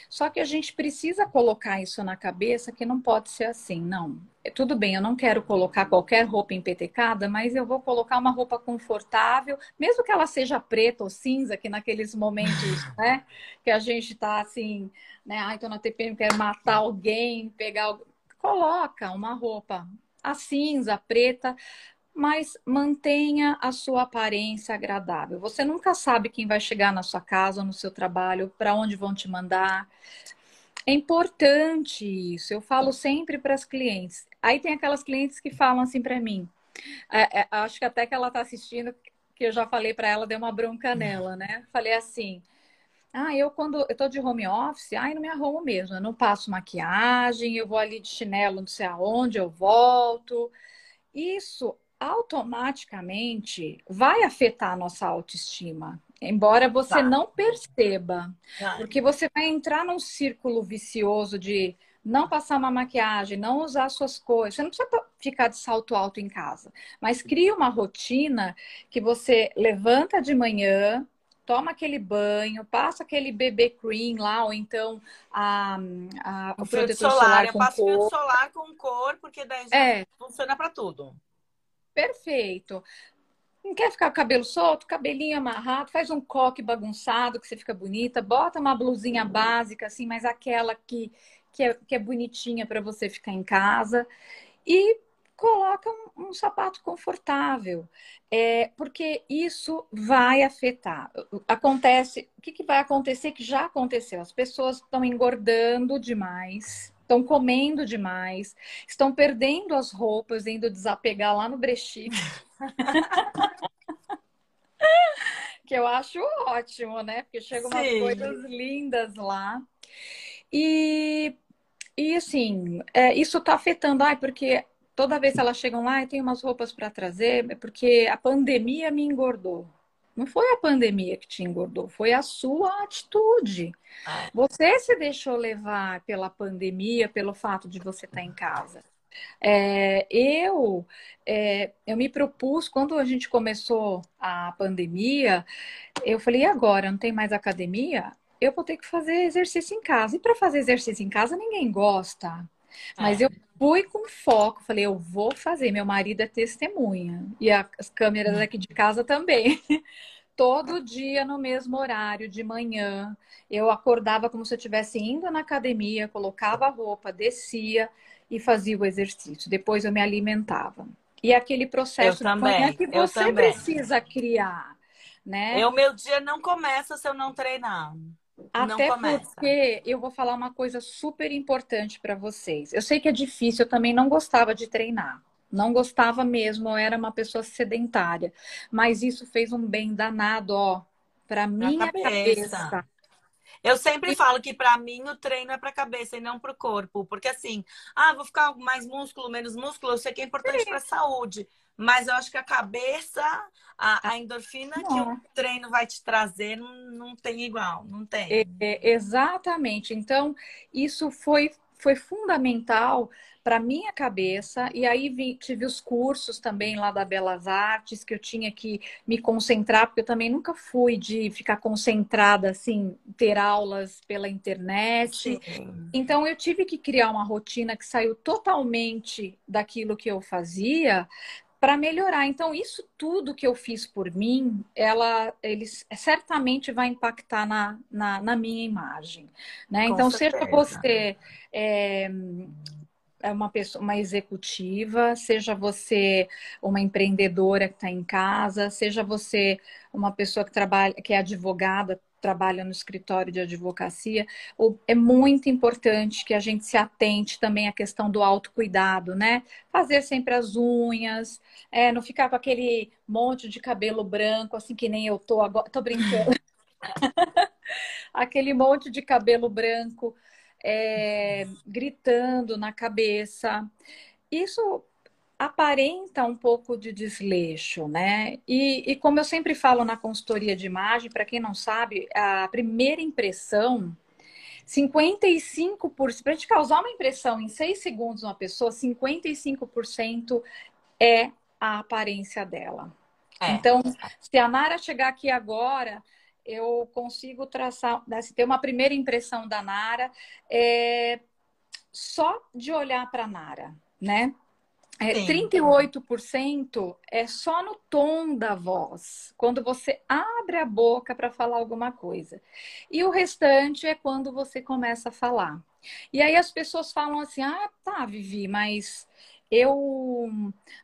[SPEAKER 2] só que a gente precisa colocar isso na cabeça que não pode ser assim, não. É, tudo bem, eu não quero colocar qualquer roupa empetecada, mas eu vou colocar uma roupa confortável, mesmo que ela seja preta ou cinza, que naqueles momentos, né, que a gente tá assim, né, ai, tô na TPM, quero matar alguém, pegar. Coloca uma roupa a cinza, a preta, mas mantenha a sua aparência agradável. Você nunca sabe quem vai chegar na sua casa, no seu trabalho, para onde vão te mandar. É importante isso. Eu falo sempre para as clientes. Aí tem aquelas clientes que falam assim para mim. É, é, acho que até que ela está assistindo, que eu já falei para ela, deu uma bronca nela, né? Falei assim. Ah, eu quando eu tô de home office, ai, não me arrumo mesmo. Eu não passo maquiagem, eu vou ali de chinelo, não sei aonde, eu volto. Isso automaticamente vai afetar a nossa autoestima, embora você não perceba, porque você vai entrar num círculo vicioso de não passar uma maquiagem, não usar suas coisas. Você não precisa ficar de salto alto em casa, mas cria uma rotina que você levanta de manhã, toma aquele banho, passa aquele BB cream lá, ou então a, a,
[SPEAKER 1] o, o protetor solar, solar com eu passo cor. solar com cor, porque daí é. funciona para tudo.
[SPEAKER 2] Perfeito. Não quer ficar com o cabelo solto, cabelinho amarrado, faz um coque bagunçado que você fica bonita, bota uma blusinha básica, assim, mas aquela que, que, é, que é bonitinha para você ficar em casa. E coloca um, um sapato confortável, é, porque isso vai afetar. Acontece, o que, que vai acontecer que já aconteceu? As pessoas estão engordando demais estão comendo demais, estão perdendo as roupas, indo desapegar lá no brechique. que eu acho ótimo, né? Porque chegam umas Sim. coisas lindas lá. E, e assim, é, isso está afetando, ai, porque toda vez que elas chegam lá, eu tenho umas roupas para trazer, é porque a pandemia me engordou. Não foi a pandemia que te engordou, foi a sua atitude. Ah. Você se deixou levar pela pandemia, pelo fato de você estar em casa. É, eu, é, eu me propus, quando a gente começou a pandemia, eu falei, e agora? Não tem mais academia? Eu vou ter que fazer exercício em casa. E para fazer exercício em casa, ninguém gosta. Mas é. eu fui com foco, falei, eu vou fazer. Meu marido é testemunha. E as câmeras aqui de casa também. Todo dia no mesmo horário, de manhã. Eu acordava como se eu estivesse indo na academia, colocava a roupa, descia e fazia o exercício. Depois eu me alimentava. E aquele processo
[SPEAKER 1] eu também,
[SPEAKER 2] que você precisa criar, né?
[SPEAKER 1] O meu dia não começa se eu não treinar.
[SPEAKER 2] Até porque eu vou falar uma coisa super importante para vocês. Eu sei que é difícil, eu também não gostava de treinar. Não gostava mesmo, eu era uma pessoa sedentária. Mas isso fez um bem danado, ó, para minha cabeça. cabeça.
[SPEAKER 1] Eu sempre falo que para mim o treino é para a cabeça e não para o corpo, porque assim, ah, vou ficar mais músculo, menos músculo, eu sei que é importante para a saúde, mas eu acho que a cabeça, a, a endorfina não. que o treino vai te trazer não, não tem igual, não tem.
[SPEAKER 2] É, é, exatamente. Então, isso foi, foi fundamental para minha cabeça e aí vi, tive os cursos também lá da Belas Artes que eu tinha que me concentrar porque eu também nunca fui de ficar concentrada assim ter aulas pela internet Sim. então eu tive que criar uma rotina que saiu totalmente daquilo que eu fazia para melhorar. Então, isso tudo que eu fiz por mim, ela, eles certamente vai impactar na, na, na minha imagem. Né? então, certeza. seja você é, é uma pessoa, uma executiva, seja você uma empreendedora que está em casa, seja você uma pessoa que trabalha, que é advogada, trabalha no escritório de advocacia, é muito importante que a gente se atente também à questão do autocuidado, né? Fazer sempre as unhas, é, não ficar com aquele monte de cabelo branco, assim que nem eu tô agora, tô brincando. aquele monte de cabelo branco é, gritando na cabeça. Isso aparenta um pouco de desleixo, né? E, e como eu sempre falo na consultoria de imagem, para quem não sabe, a primeira impressão 55%, para a gente causar uma impressão em 6 segundos uma pessoa, 55% é a aparência dela. É. Então, se a Nara chegar aqui agora, eu consigo traçar, né, se ter uma primeira impressão da Nara, é, só de olhar para a Nara, né? É, 38% é só no tom da voz, quando você abre a boca para falar alguma coisa. E o restante é quando você começa a falar. E aí as pessoas falam assim: ah, tá, Vivi, mas eu.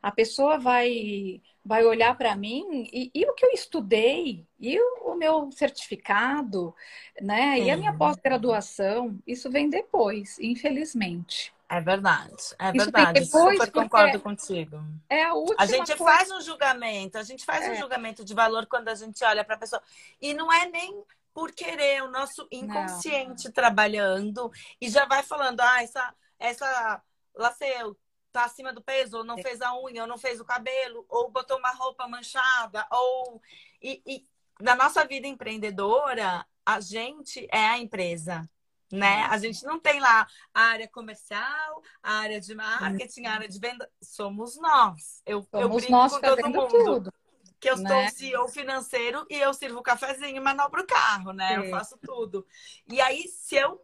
[SPEAKER 2] A pessoa vai, vai olhar para mim e, e, o que eu estudei, e o, o meu certificado, né? E a minha pós-graduação, isso vem depois, infelizmente.
[SPEAKER 1] É verdade, é verdade. Depois, Super concordo contigo.
[SPEAKER 2] É a última
[SPEAKER 1] A gente coisa... faz um julgamento, a gente faz é. um julgamento de valor quando a gente olha para a pessoa. E não é nem por querer, o nosso inconsciente não. trabalhando e já vai falando, ah, essa, essa Laceu tá acima do peso, ou não é. fez a unha, ou não fez o cabelo, ou botou uma roupa manchada, ou. E, e na nossa vida empreendedora, a gente é a empresa né? A gente não tem lá a área comercial, a área de marketing, a área de venda. Somos nós. Eu,
[SPEAKER 2] Somos eu brinco nós com todo mundo. Tudo,
[SPEAKER 1] que eu né? sou CEO financeiro e eu sirvo cafezinho manobro o carro, né? É. Eu faço tudo. E aí, se eu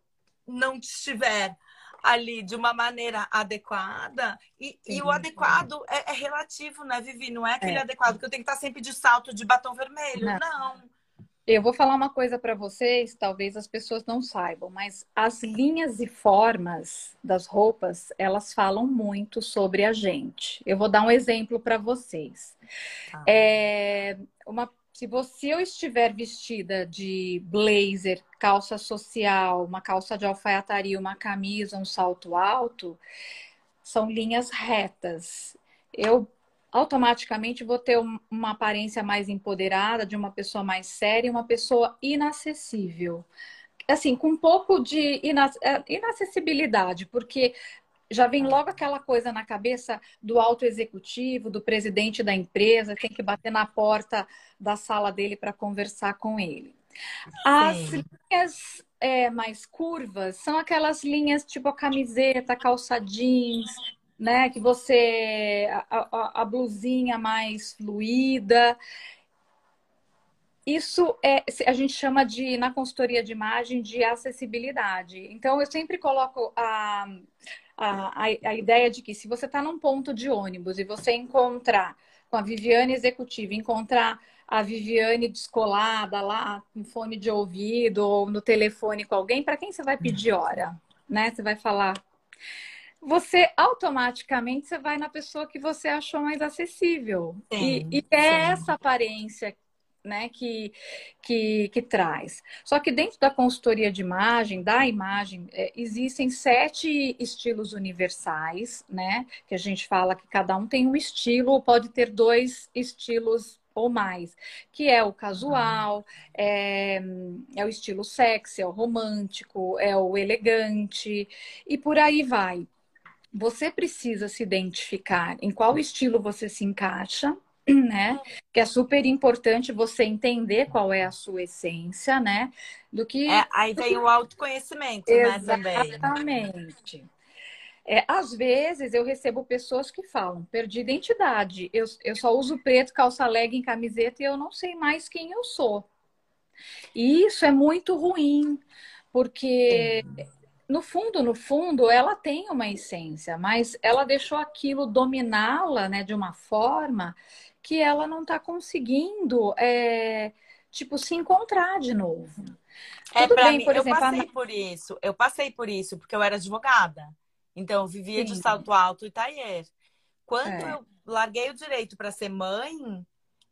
[SPEAKER 1] não estiver ali de uma maneira adequada, e, e o adequado é, é, relativo, né, Vivi? Não é aquele é. adequado que eu tenho que estar sempre de salto de batom vermelho. não. não.
[SPEAKER 2] Eu vou falar uma coisa para vocês, talvez as pessoas não saibam, mas as linhas e formas das roupas, elas falam muito sobre a gente. Eu vou dar um exemplo para vocês. Ah. É, uma, se você eu estiver vestida de blazer, calça social, uma calça de alfaiataria, uma camisa, um salto alto, são linhas retas. Eu automaticamente vou ter uma aparência mais empoderada, de uma pessoa mais séria, uma pessoa inacessível. Assim, com um pouco de é, inacessibilidade, porque já vem logo aquela coisa na cabeça do alto executivo, do presidente da empresa, tem que bater na porta da sala dele para conversar com ele. As Sim. linhas é, mais curvas são aquelas linhas tipo a camiseta, calça jeans, né? Que você a, a, a blusinha mais fluida. Isso é a gente chama de na consultoria de imagem de acessibilidade. Então eu sempre coloco a, a, a ideia de que se você está num ponto de ônibus e você encontrar com a Viviane executiva, encontrar a Viviane descolada lá com fone de ouvido ou no telefone com alguém, para quem você vai pedir hora? Né? Você vai falar você automaticamente você vai na pessoa que você achou mais acessível. Sim, e, e é sim. essa aparência né, que, que, que, traz. Só que dentro da consultoria de imagem, da imagem, é, existem sete estilos universais, né? Que a gente fala que cada um tem um estilo, ou pode ter dois estilos ou mais, que é o casual, é, é o estilo sexy, é o romântico, é o elegante, e por aí vai você precisa se identificar em qual estilo você se encaixa, né? Que é super importante você entender qual é a sua essência, né?
[SPEAKER 1] Do que. É, aí vem o autoconhecimento, né? Também.
[SPEAKER 2] Exatamente. É, às vezes eu recebo pessoas que falam, perdi identidade, eu, eu só uso preto, calça legging, camiseta e eu não sei mais quem eu sou. E isso é muito ruim, porque Sim no fundo, no fundo, ela tem uma essência, mas ela deixou aquilo dominá-la, né, de uma forma que ela não está conseguindo, é, tipo, se encontrar de novo.
[SPEAKER 1] É, Tudo bem, mim, por eu exemplo, passei a... por isso. Eu passei por isso porque eu era advogada. Então, eu vivia Sim. de salto alto e taier. Quando é. eu larguei o direito para ser mãe,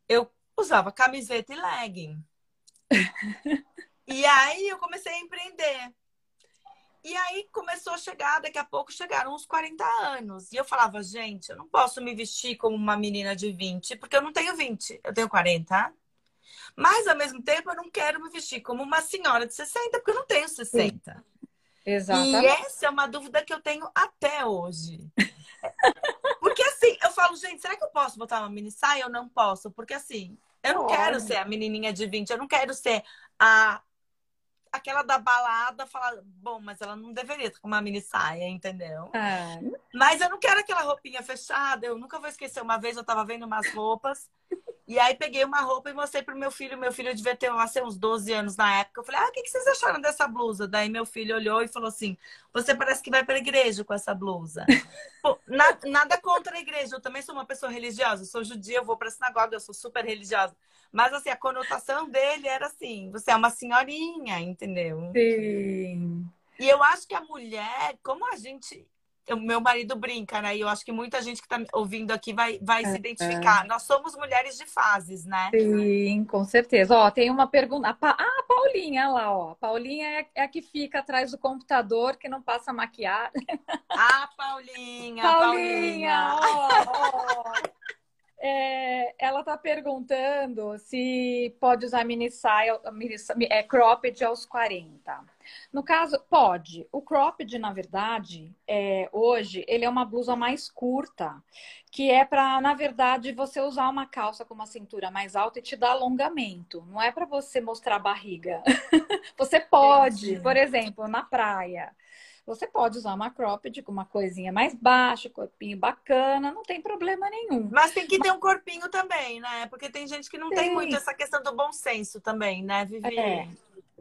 [SPEAKER 1] eu usava camiseta e legging. e aí eu comecei a empreender. E aí começou a chegar, daqui a pouco chegaram uns 40 anos. E eu falava, gente, eu não posso me vestir como uma menina de 20, porque eu não tenho 20, eu tenho 40. Mas ao mesmo tempo eu não quero me vestir como uma senhora de 60, porque eu não tenho 60.
[SPEAKER 2] Exato.
[SPEAKER 1] E essa é uma dúvida que eu tenho até hoje. Porque assim, eu falo, gente, será que eu posso botar uma mini saia? Eu não posso, porque assim, eu não quero ser a menininha de 20, eu não quero ser a aquela da balada falar, bom, mas ela não deveria estar com uma mini saia, entendeu?
[SPEAKER 2] É.
[SPEAKER 1] Mas eu não quero aquela roupinha fechada. Eu nunca vou esquecer. Uma vez eu tava vendo umas roupas e aí peguei uma roupa e mostrei pro meu filho. Meu filho devia ter assim, uns 12 anos na época. Eu falei, ah, o que, que vocês acharam dessa blusa? Daí meu filho olhou e falou assim: Você parece que vai pra igreja com essa blusa. Pô, na, nada contra a igreja. Eu também sou uma pessoa religiosa. Eu sou judia, eu vou pra sinagoga, eu sou super religiosa. Mas assim, a conotação dele era assim: você é uma senhorinha, entendeu?
[SPEAKER 2] Sim.
[SPEAKER 1] E eu acho que a mulher, como a gente o meu marido brinca, né? E eu acho que muita gente que está ouvindo aqui vai, vai é, se identificar. É. Nós somos mulheres de fases, né?
[SPEAKER 2] Sim, com certeza. Ó, tem uma pergunta. Ah, a Paulinha lá, ó. A Paulinha é, é a que fica atrás do computador, que não passa maquiagem.
[SPEAKER 1] Ah, Paulinha!
[SPEAKER 2] Paulinha! Paulinha. Ó, ó. É, ela está perguntando se pode usar mini saia, mini, é, cropped aos 40. No caso, pode. O cropped, na verdade, é, hoje, ele é uma blusa mais curta, que é para, na verdade, você usar uma calça com uma cintura mais alta e te dar alongamento. Não é para você mostrar a barriga. você pode, por exemplo, na praia. Você pode usar uma cropped com uma coisinha mais baixa, corpinho bacana, não tem problema nenhum.
[SPEAKER 1] Mas tem que ter um corpinho também, né? Porque tem gente que não Sim. tem muito essa questão do bom senso também, né, Vivi?
[SPEAKER 2] É.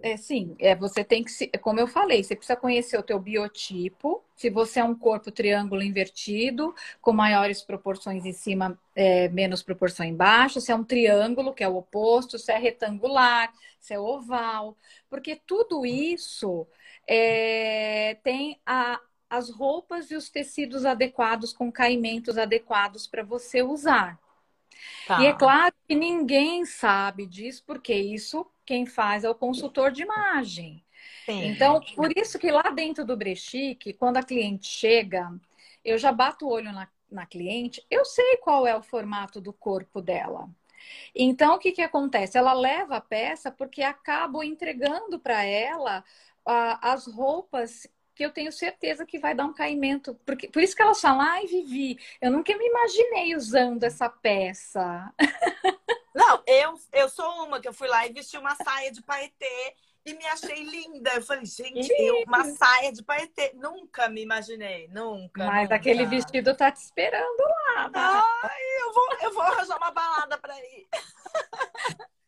[SPEAKER 2] É, sim, é, você tem que, se, como eu falei, você precisa conhecer o teu biotipo. Se você é um corpo triângulo invertido, com maiores proporções em cima, é, menos proporção embaixo. Se é um triângulo, que é o oposto. Se é retangular, se é oval. Porque tudo isso é, tem a, as roupas e os tecidos adequados, com caimentos adequados para você usar. Tá. E é claro que ninguém sabe disso, porque isso quem faz é o consultor de imagem. Sim. Então, por isso que lá dentro do Brechique, quando a cliente chega, eu já bato o olho na, na cliente, eu sei qual é o formato do corpo dela. Então, o que, que acontece? Ela leva a peça porque acabo entregando para ela as roupas que eu tenho certeza que vai dar um caimento. Porque, por isso que elas falam, ai, Vivi, eu nunca me imaginei usando essa peça.
[SPEAKER 1] Não, eu, eu sou uma que eu fui lá e vesti uma saia de paetê e me achei linda. Eu falei, gente, eu, uma saia de paetê. Nunca me imaginei, nunca.
[SPEAKER 2] Mas
[SPEAKER 1] nunca.
[SPEAKER 2] aquele vestido tá te esperando lá.
[SPEAKER 1] Tá? Ai, eu vou, eu vou arranjar uma balada para ir.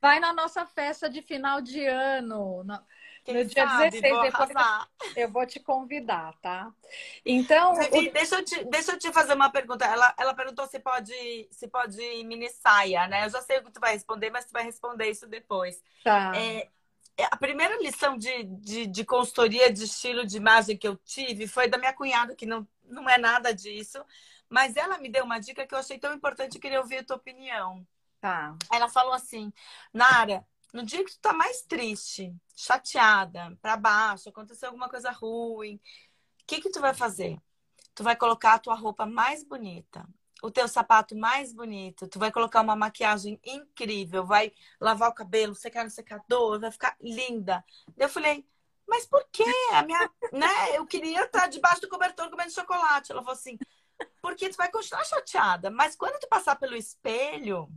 [SPEAKER 2] Vai na nossa festa de final de ano.
[SPEAKER 1] Quem no dia sabe, 16, vou depois
[SPEAKER 2] eu vou te convidar, tá? Então.
[SPEAKER 1] Vivi, o... deixa, eu te, deixa eu te fazer uma pergunta. Ela, ela perguntou se pode, se pode mini saia, né? Eu já sei o que tu vai responder, mas tu vai responder isso depois.
[SPEAKER 2] Tá.
[SPEAKER 1] É, é, a primeira lição de, de, de consultoria de estilo de imagem que eu tive foi da minha cunhada, que não, não é nada disso, mas ela me deu uma dica que eu achei tão importante, eu queria ouvir a tua opinião.
[SPEAKER 2] Tá.
[SPEAKER 1] Ela falou assim, Nara, no dia que tu tá mais triste, chateada, para baixo, aconteceu alguma coisa ruim, o que que tu vai fazer? Tu vai colocar a tua roupa mais bonita, o teu sapato mais bonito, tu vai colocar uma maquiagem incrível, vai lavar o cabelo, secar no secador, vai ficar linda. Eu falei, mas por quê? A minha, né? Eu queria estar debaixo do cobertor comendo chocolate. Ela falou assim, porque tu vai continuar chateada, mas quando tu passar pelo espelho,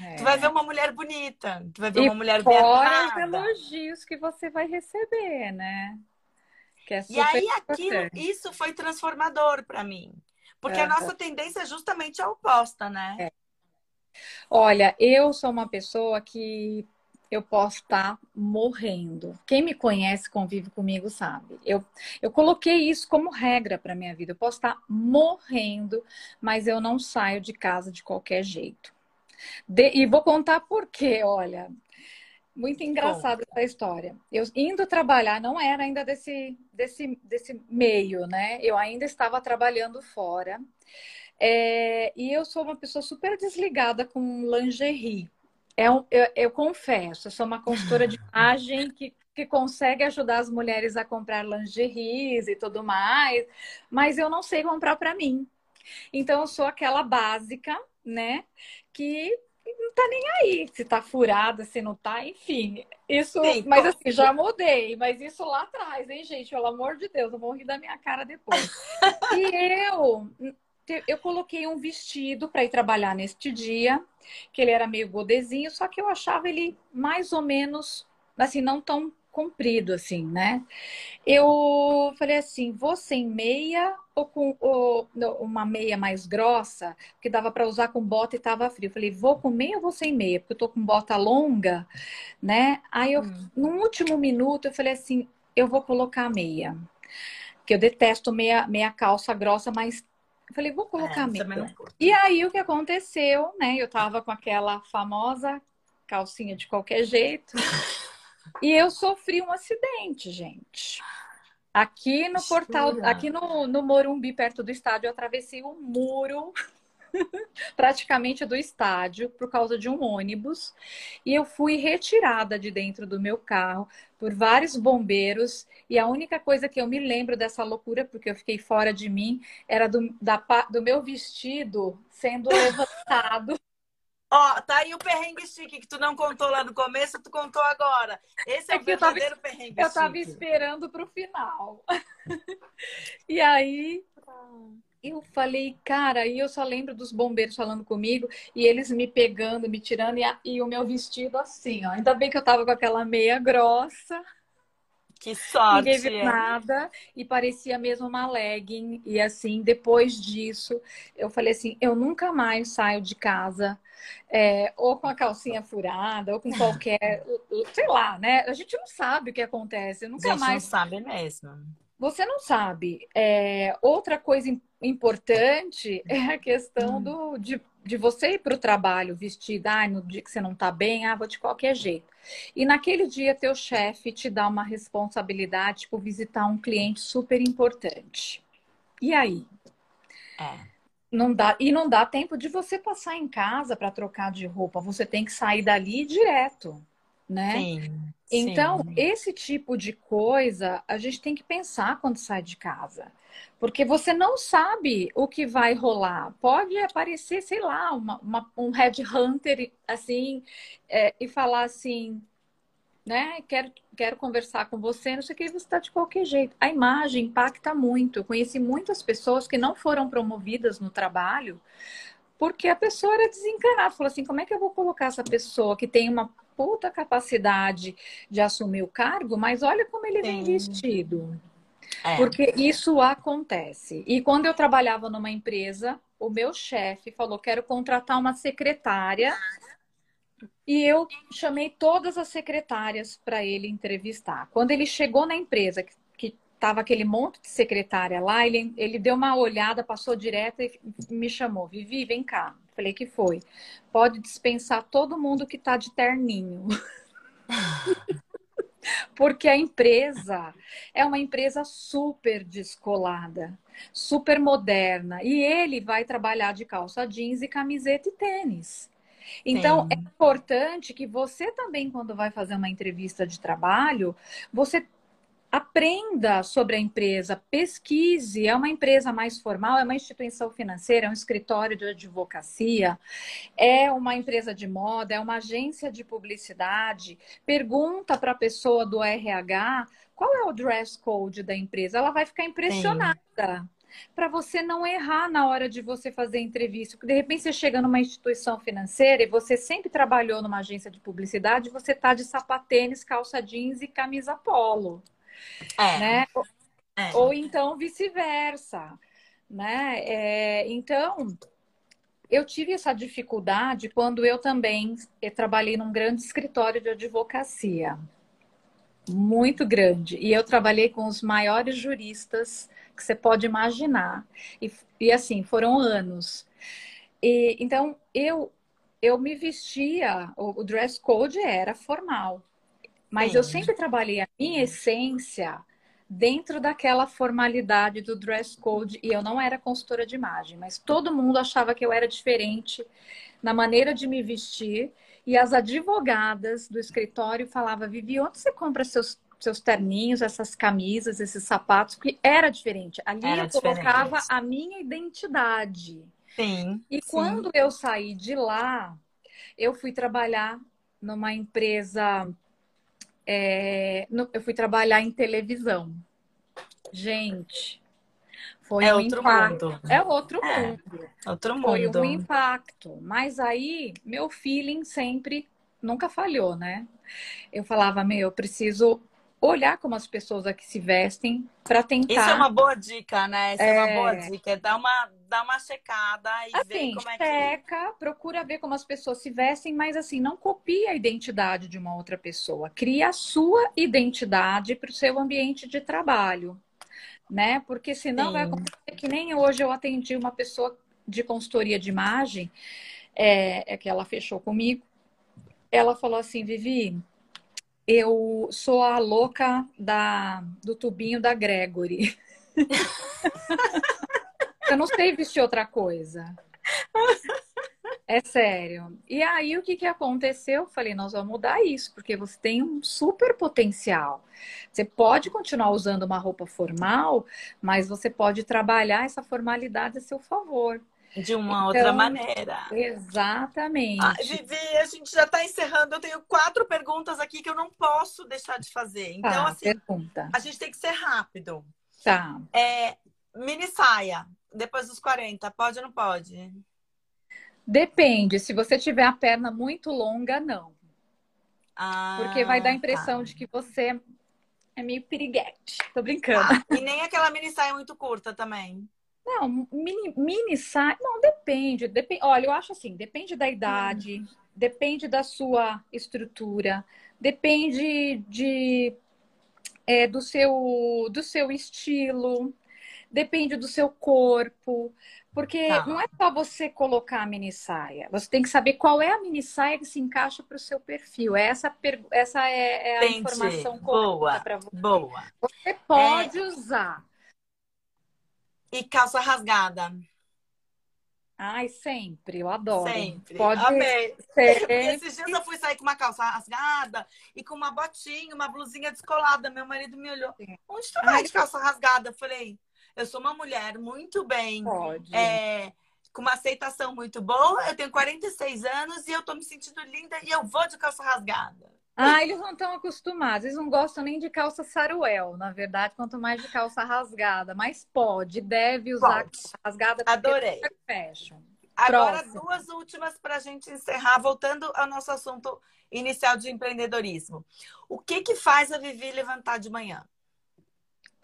[SPEAKER 1] é. Tu vai ver uma mulher bonita, tu vai ver e uma mulher
[SPEAKER 2] fora os elogios que você vai receber, né?
[SPEAKER 1] É e aí aquilo, isso foi transformador para mim. Porque é. a nossa tendência é justamente a oposta, né? É.
[SPEAKER 2] Olha, eu sou uma pessoa que eu posso estar morrendo. Quem me conhece, convive comigo, sabe. Eu, eu coloquei isso como regra para minha vida. Eu posso estar morrendo, mas eu não saio de casa de qualquer jeito. De, e vou contar por quê, olha. Muito engraçada essa história. Eu indo trabalhar, não era ainda desse, desse, desse meio, né? Eu ainda estava trabalhando fora. É, e eu sou uma pessoa super desligada com lingerie. É um, eu, eu confesso, eu sou uma consultora de imagem que, que consegue ajudar as mulheres a comprar lingeries e tudo mais, mas eu não sei comprar para mim. Então, eu sou aquela básica né? Que não tá nem aí se tá furada, se não tá, enfim. Isso, Sim, mas assim, já mudei, mas isso lá atrás, hein, gente? Pelo amor de Deus, eu vou rir da minha cara depois. e eu eu coloquei um vestido para ir trabalhar neste dia, que ele era meio godezinho, só que eu achava ele mais ou menos, assim, não tão comprido, assim, né? Eu falei assim, vou sem meia ou com ou, uma meia mais grossa, que dava para usar com bota e tava frio. Eu falei, vou com meia ou vou sem meia? Porque eu tô com bota longa, né? Aí eu, hum. no último minuto, eu falei assim, eu vou colocar meia. Que eu detesto meia, meia calça grossa, mas eu falei, vou colocar é, meia. E aí o que aconteceu, né? Eu tava com aquela famosa calcinha de qualquer jeito. E eu sofri um acidente, gente. Aqui no portal, aqui no, no Morumbi, perto do estádio, eu atravessei um muro praticamente do estádio por causa de um ônibus. E eu fui retirada de dentro do meu carro por vários bombeiros. E a única coisa que eu me lembro dessa loucura porque eu fiquei fora de mim era do, da, do meu vestido sendo levantado
[SPEAKER 1] Ó, tá aí o perrengue chique que tu não contou lá no começo, tu contou agora. Esse é, é o verdadeiro
[SPEAKER 2] tava,
[SPEAKER 1] perrengue
[SPEAKER 2] Eu tava esperando pro final. e aí eu falei, cara, e eu só lembro dos bombeiros falando comigo e eles me pegando, me tirando e, a, e o meu vestido assim, ó. Ainda bem que eu tava com aquela meia grossa.
[SPEAKER 1] Que sorte!
[SPEAKER 2] Ninguém viu nada e parecia mesmo uma legging. E assim, depois disso, eu falei assim: eu nunca mais saio de casa, é, ou com a calcinha furada, ou com qualquer. sei lá, né? A gente não sabe o que acontece. Eu nunca a gente mais.
[SPEAKER 1] não sabe mesmo.
[SPEAKER 2] Você não sabe. É, outra coisa importante é a questão hum. do, de, de você ir para o trabalho vestida, ah, no dia que você não está bem, ah, vou de qualquer jeito. E naquele dia teu chefe te dá uma responsabilidade, tipo, visitar um cliente super importante. E aí? É. Não dá, e não dá tempo de você passar em casa para trocar de roupa. Você tem que sair dali direto, né? Sim, então, sim. esse tipo de coisa a gente tem que pensar quando sai de casa. Porque você não sabe o que vai rolar. Pode aparecer, sei lá, uma, uma um headhunter assim, é, e falar assim, né? Quero, quero conversar com você, não sei o que, você está de qualquer jeito. A imagem impacta muito. Eu conheci muitas pessoas que não foram promovidas no trabalho porque a pessoa era desencanada. Falou assim: como é que eu vou colocar essa pessoa que tem uma puta capacidade de assumir o cargo, mas olha como ele Sim. vem vestido. É. Porque isso acontece. E quando eu trabalhava numa empresa, o meu chefe falou: quero contratar uma secretária e eu chamei todas as secretárias para ele entrevistar. Quando ele chegou na empresa, que estava aquele monte de secretária lá, ele, ele deu uma olhada, passou direto e me chamou: Vivi, vem cá. Falei que foi. Pode dispensar todo mundo que está de terninho. Porque a empresa é uma empresa super descolada, super moderna. E ele vai trabalhar de calça jeans e camiseta e tênis. Então, Sim. é importante que você também, quando vai fazer uma entrevista de trabalho, você aprenda sobre a empresa, pesquise. É uma empresa mais formal, é uma instituição financeira, é um escritório de advocacia, é uma empresa de moda, é uma agência de publicidade. Pergunta para a pessoa do RH qual é o dress code da empresa. Ela vai ficar impressionada. Para você não errar na hora de você fazer entrevista. Porque de repente você chega numa instituição financeira e você sempre trabalhou numa agência de publicidade, você tá de sapatênis, calça jeans e camisa polo. É. Né? É. Ou então vice-versa. Né? É, então, eu tive essa dificuldade quando eu também eu trabalhei num grande escritório de advocacia. Muito grande. E eu trabalhei com os maiores juristas que você pode imaginar. E, e assim, foram anos. E, então, eu, eu me vestia, o, o dress code era formal. Mas Sim. eu sempre trabalhei a minha essência dentro daquela formalidade do dress code e eu não era consultora de imagem, mas todo mundo achava que eu era diferente na maneira de me vestir e as advogadas do escritório falavam: Vivi, onde você compra seus seus terninhos, essas camisas, esses sapatos, porque era diferente. Ali era eu colocava a minha identidade.
[SPEAKER 1] Sim.
[SPEAKER 2] E
[SPEAKER 1] sim.
[SPEAKER 2] quando eu saí de lá, eu fui trabalhar numa empresa. É, no, eu fui trabalhar em televisão. Gente, Foi
[SPEAKER 1] é
[SPEAKER 2] um
[SPEAKER 1] outro
[SPEAKER 2] impacto.
[SPEAKER 1] mundo.
[SPEAKER 2] É outro
[SPEAKER 1] É,
[SPEAKER 2] mundo.
[SPEAKER 1] Outro
[SPEAKER 2] Foi
[SPEAKER 1] mundo.
[SPEAKER 2] um impacto. Mas aí, meu feeling sempre nunca falhou, né? Eu falava, meu, eu preciso olhar como as pessoas aqui se vestem para tentar.
[SPEAKER 1] Isso é uma boa dica, né? Isso é, uma
[SPEAKER 2] É.
[SPEAKER 1] boa dica. É dar uma, dar uma checada e ver
[SPEAKER 2] Assim,
[SPEAKER 1] como é que.
[SPEAKER 2] checa, procura ver como as pessoas se vestem, mas assim, não copia a identidade de uma outra pessoa. Cria a sua identidade para o seu ambiente de trabalho, né? Porque senão vai
[SPEAKER 1] Sim.
[SPEAKER 2] acontecer que nem hoje eu atendi uma pessoa de consultoria de imagem, é, é que ela fechou comigo. Ela falou assim, Vivi, eu sou a louca da, do tubinho da Gregory. Eu não sei vestir outra coisa. É sério. E aí, o que que aconteceu? Eu falei, nós vamos mudar isso, porque você tem um super potencial. Você pode continuar usando uma roupa formal, mas você pode trabalhar essa formalidade a seu favor.
[SPEAKER 1] De uma
[SPEAKER 2] Então,
[SPEAKER 1] outra maneira.
[SPEAKER 2] Exatamente.
[SPEAKER 1] Ah, Vivi, a gente já está encerrando. Eu tenho quatro perguntas aqui que eu não posso deixar de fazer. Então,
[SPEAKER 2] Tá,
[SPEAKER 1] assim,
[SPEAKER 2] pergunta.
[SPEAKER 1] a gente tem que ser rápido.
[SPEAKER 2] Tá.
[SPEAKER 1] É, mini saia, depois dos 40, pode ou não pode?
[SPEAKER 2] Depende. Se você tiver a perna muito longa, não.
[SPEAKER 1] Ah,
[SPEAKER 2] Porque vai dar a impressão
[SPEAKER 1] tá.
[SPEAKER 2] de que você é meio piriguete. Tô brincando.
[SPEAKER 1] Ah, e nem aquela mini saia muito curta também.
[SPEAKER 2] Não, mini, mini saia. Não, depende, depende. Olha, eu acho assim, depende da idade, depende da sua estrutura, depende de, é, do, seu, do seu estilo, depende do seu corpo. Porque
[SPEAKER 1] Tá.
[SPEAKER 2] não é só você colocar a mini saia. Você tem que saber qual é a mini saia que se encaixa para o seu perfil. Essa, per- essa é, é a
[SPEAKER 1] Entendi.
[SPEAKER 2] informação
[SPEAKER 1] Boa.
[SPEAKER 2] correta para você.
[SPEAKER 1] Boa.
[SPEAKER 2] Você pode usar.
[SPEAKER 1] E calça rasgada.
[SPEAKER 2] Ai, sempre, eu adoro.
[SPEAKER 1] Sempre.
[SPEAKER 2] Pode
[SPEAKER 1] Amei.
[SPEAKER 2] ser.
[SPEAKER 1] Esses dias eu fui sair com uma calça rasgada e com uma botinha, uma blusinha descolada. Meu marido me olhou. Onde tu vai
[SPEAKER 2] Ai.
[SPEAKER 1] de calça rasgada? Eu falei, eu sou uma mulher muito bem,
[SPEAKER 2] Pode.
[SPEAKER 1] é, com uma aceitação muito boa. Eu tenho 46 anos e eu tô me sentindo linda e eu vou de calça rasgada.
[SPEAKER 2] Ah, eles não estão acostumados, eles não gostam nem de calça saruel, na verdade, quanto mais de calça rasgada. Mas pode, deve usar
[SPEAKER 1] Pode.
[SPEAKER 2] rasgada
[SPEAKER 1] Adorei.
[SPEAKER 2] é fashion.
[SPEAKER 1] Agora,
[SPEAKER 2] Próximo.
[SPEAKER 1] duas últimas para a gente encerrar, voltando ao nosso assunto inicial de empreendedorismo. O que que faz a Vivi levantar de manhã?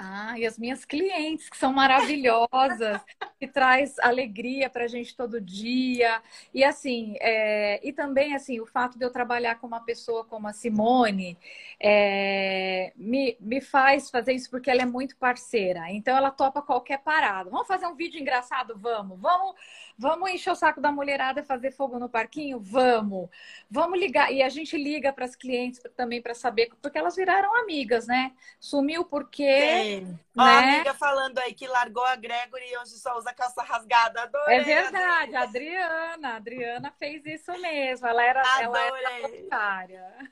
[SPEAKER 2] Ah, e as minhas clientes, que são maravilhosas, que traz alegria para a gente todo dia. E assim, é, e também assim, o fato de eu trabalhar com uma pessoa como a Simone é, me, me faz fazer isso porque ela é muito parceira. Então ela topa qualquer parada. Vamos fazer um vídeo engraçado? Vamos. Vamos, vamos encher o saco da mulherada e fazer fogo no parquinho? Vamos. Vamos ligar. E a gente liga para as clientes também para saber, porque elas viraram amigas, né? Sumiu porque.
[SPEAKER 1] Ó, a
[SPEAKER 2] né?
[SPEAKER 1] amiga falando aí que largou a Gregory e hoje só usa calça rasgada. Adorei.
[SPEAKER 2] É verdade, a. Adriana, a Adriana fez isso mesmo. Ela era, ela era.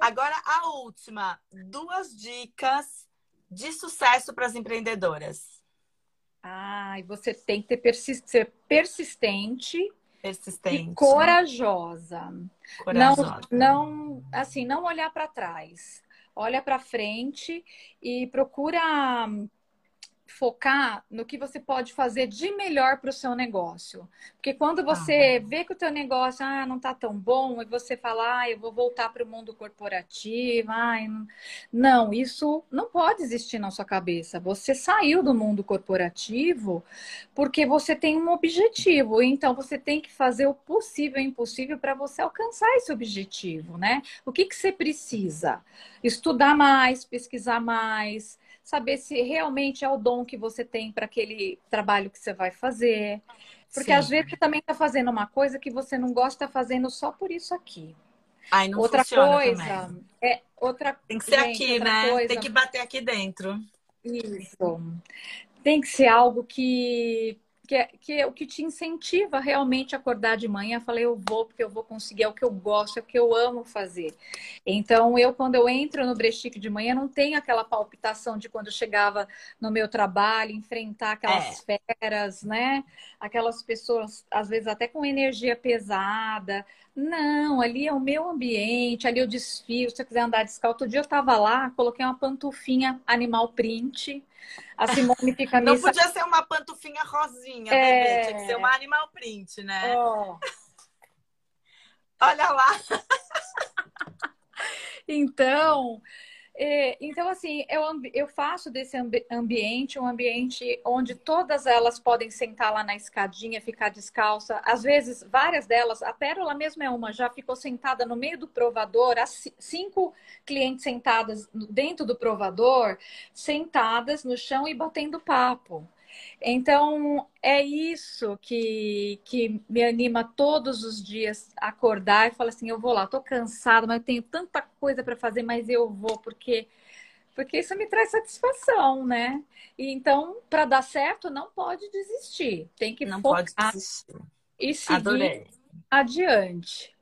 [SPEAKER 1] Agora, a última. Duas dicas de sucesso para as empreendedoras.
[SPEAKER 2] Ai, você tem que ter ser persistente
[SPEAKER 1] Persistente.
[SPEAKER 2] e corajosa.
[SPEAKER 1] corajosa.
[SPEAKER 2] Não, não, assim, não olhar para trás. Olha para frente e procura focar no que você pode fazer de melhor para o seu negócio. Porque quando você vê que o teu negócio ah, não está tão bom e você fala, ah, eu vou voltar para o mundo corporativo, ai, não... não, isso não pode existir na sua cabeça. Você saiu do mundo corporativo porque você tem um objetivo, então você tem que fazer o possível e o impossível para você alcançar esse objetivo, né? O que que você precisa? Estudar mais, pesquisar mais, saber se realmente é o dom que você tem para aquele trabalho que você vai fazer. Porque
[SPEAKER 1] Sim.
[SPEAKER 2] às vezes você também está fazendo uma coisa que você não gosta, está fazendo só por isso aqui.
[SPEAKER 1] Ai, não
[SPEAKER 2] outra coisa,
[SPEAKER 1] também.
[SPEAKER 2] é outra
[SPEAKER 1] Tem que ser
[SPEAKER 2] gente,
[SPEAKER 1] aqui, né?
[SPEAKER 2] coisa.
[SPEAKER 1] Tem que bater aqui dentro.
[SPEAKER 2] Isso. Tem que ser algo que, que, é, que é o que te incentiva realmente a acordar de manhã. Falei, eu vou porque eu vou conseguir, é o que eu gosto, é o que eu amo fazer. Então, eu, quando eu entro no Brechique de manhã, não tenho aquela palpitação de quando eu chegava no meu trabalho, enfrentar aquelas feras, né? Aquelas pessoas, às vezes, até com energia pesada. Não, ali é o meu ambiente, ali eu desfio. Se eu quiser andar descalço, outro dia eu estava lá, coloquei uma pantufinha animal print. A Simone fica
[SPEAKER 1] Não podia ser uma pantufinha rosinha, é... bebê. Tinha que ser uma animal print, né? Oh. Olha lá.
[SPEAKER 2] então, então, assim, eu, eu faço desse ambiente um ambiente onde todas elas podem sentar lá na escadinha, ficar descalça. Às vezes, várias delas, a Pérola mesmo é uma, já ficou sentada no meio do provador, as cinco clientes sentadas dentro do provador, sentadas no chão e batendo papo. Então, é isso que, que me anima todos os dias a acordar e falar assim: eu vou lá, tô cansada, mas eu tenho tanta coisa para fazer, mas eu vou, porque porque isso me traz satisfação, né? E então, para dar certo, não pode desistir. Tem que
[SPEAKER 1] não focar pode desistir.
[SPEAKER 2] e seguir adorei. adiante.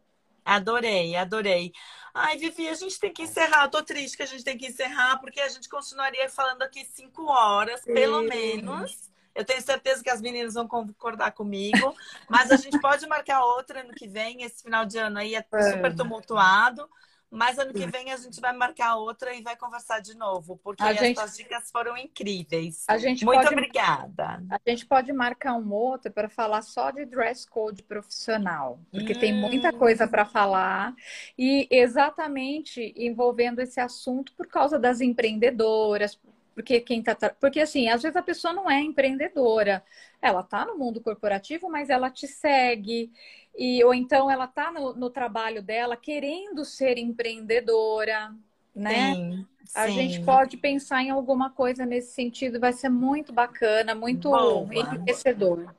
[SPEAKER 1] Adorei, adorei. Ai, Vivi, a gente tem que encerrar. Eu tô triste que a gente tem que encerrar, porque a gente continuaria falando aqui cinco horas, Sim. pelo menos. Eu tenho certeza que as meninas vão concordar comigo, mas a gente pode marcar outra ano que vem. Esse final de ano aí é, é. super tumultuado. Mas ano que vem a gente vai marcar outra e vai conversar de novo, porque a as gente... suas dicas foram incríveis.
[SPEAKER 2] A gente
[SPEAKER 1] Muito
[SPEAKER 2] pode...
[SPEAKER 1] obrigada.
[SPEAKER 2] A gente pode marcar um outro para falar só de dress code profissional, porque hum... tem muita coisa para falar e exatamente envolvendo esse assunto por causa das empreendedoras, porque quem tá. Porque assim, às vezes a pessoa não é empreendedora. Ela tá no mundo corporativo, mas ela te segue. E, ou então ela tá no, no trabalho dela querendo ser empreendedora, né? Sim, a sim. gente pode pensar em alguma coisa nesse sentido, vai ser muito bacana, muito Boa. enriquecedor.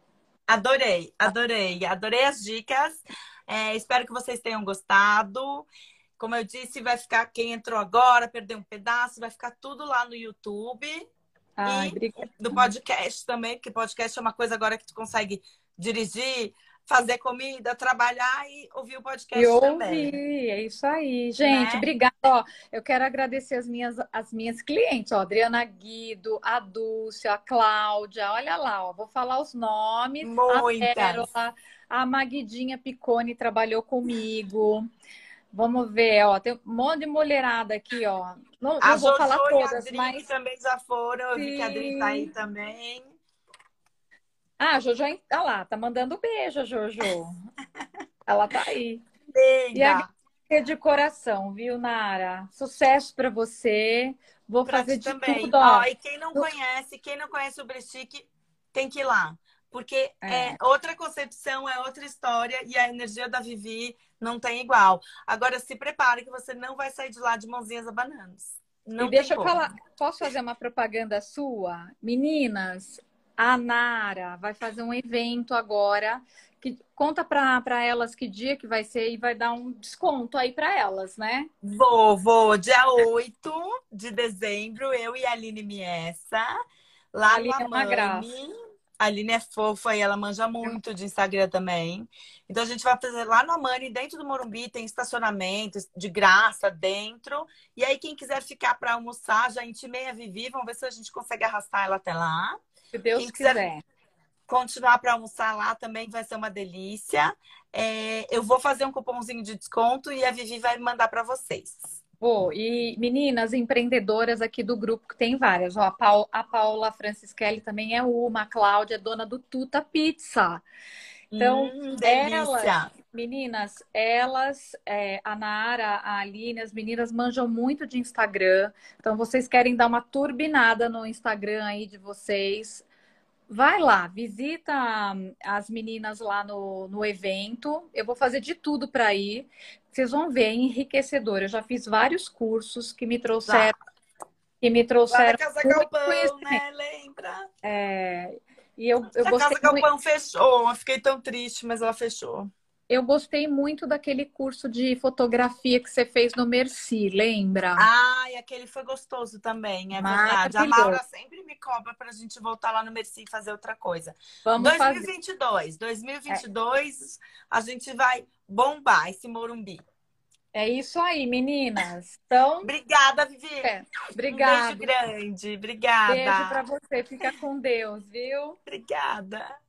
[SPEAKER 1] Adorei, adorei, adorei as dicas. É, espero que vocês tenham gostado. Como eu disse, vai ficar quem entrou agora, perdeu um pedaço, vai ficar tudo lá no YouTube. Ai, e obrigada. no podcast também, porque podcast é uma coisa agora que tu consegue dirigir, fazer comida, trabalhar e ouvir o podcast e também.
[SPEAKER 2] Ouvir, é isso aí. Gente, né? obrigada. Ó, eu quero agradecer as minhas, as minhas clientes, ó, Adriana Guido, a Dulce, a Cláudia, olha lá, ó, vou falar os nomes.
[SPEAKER 1] Muitas.
[SPEAKER 2] A Pérola, a Maguidinha Picone trabalhou comigo. Vamos ver, ó, tem um monte de mulherada aqui, ó. Não,
[SPEAKER 1] a
[SPEAKER 2] não vou
[SPEAKER 1] Jojo
[SPEAKER 2] falar todas,
[SPEAKER 1] e a Adri
[SPEAKER 2] mas
[SPEAKER 1] também já foram, eu vi que a Adri tá aí também.
[SPEAKER 2] Ah, a Jojo, olha lá, tá mandando beijo, Jojo. Ela tá aí.
[SPEAKER 1] Linda.
[SPEAKER 2] E a de coração, viu, Nara? Sucesso para você. Vou pra fazer de também. tudo. Ó.
[SPEAKER 1] e quem não conhece, quem não conhece o Brestique, tem que ir lá. Porque é. é. outra concepção, é outra história e a energia da Vivi não tem igual. Agora se prepare que você não vai sair de lá de mãozinhas abananas. Não
[SPEAKER 2] e deixa eu como. falar, posso fazer uma propaganda sua? Meninas, a Nara vai fazer um evento agora. Que, conta para elas que dia que vai ser e vai dar um desconto aí para elas, né?
[SPEAKER 1] Vou, vou. Dia 8 de dezembro, eu e a Aline Miessa, lá
[SPEAKER 2] a no Amani. É uma graça.
[SPEAKER 1] A Aline é fofa e ela manja muito de Instagram também. Então a gente vai fazer lá no Amani, dentro do Morumbi, tem estacionamento de graça dentro. E aí, quem quiser ficar para almoçar, já intimei a Vivi, vamos ver se a gente consegue arrastar ela até lá.
[SPEAKER 2] Se Deus quem quiser. quiser
[SPEAKER 1] continuar para almoçar lá também vai ser uma delícia. É, eu vou fazer um cupomzinho de desconto e a Vivi vai mandar para vocês.
[SPEAKER 2] Pô, e meninas empreendedoras aqui do grupo, que tem várias. Ó, a, Paula, a Paula também é uma, a Cláudia é dona do Tuta Pizza. Então, hum, elas, meninas, elas, é, a Nara, a Aline, as meninas manjam muito de Instagram. Então, vocês querem dar uma turbinada no Instagram aí de vocês. Vai lá, visita as meninas lá no, no evento. Eu vou fazer de tudo para ir. Vocês vão ver, é enriquecedor. Eu já fiz vários cursos que me trouxeram. Tá. Que me trouxeram.
[SPEAKER 1] Casa Galpão, né? Lembra?
[SPEAKER 2] É, e eu, eu
[SPEAKER 1] a
[SPEAKER 2] gostei
[SPEAKER 1] Casa Galpão muito... fechou. Eu fiquei tão triste, mas ela fechou.
[SPEAKER 2] Eu gostei muito daquele curso de fotografia que você fez no Merci, lembra?
[SPEAKER 1] Ah, e aquele foi gostoso também, é verdade. A Maura sempre me cobra para a gente voltar lá no Merci e fazer outra coisa. Vamos 2022, fazer. 2022 é. a gente vai bombar esse Morumbi.
[SPEAKER 2] É isso aí, meninas. Então,
[SPEAKER 1] obrigada, Vivi. É,
[SPEAKER 2] obrigada.
[SPEAKER 1] Um beijo grande. Obrigada.
[SPEAKER 2] Beijo para você. Fica com Deus, viu?
[SPEAKER 1] Obrigada.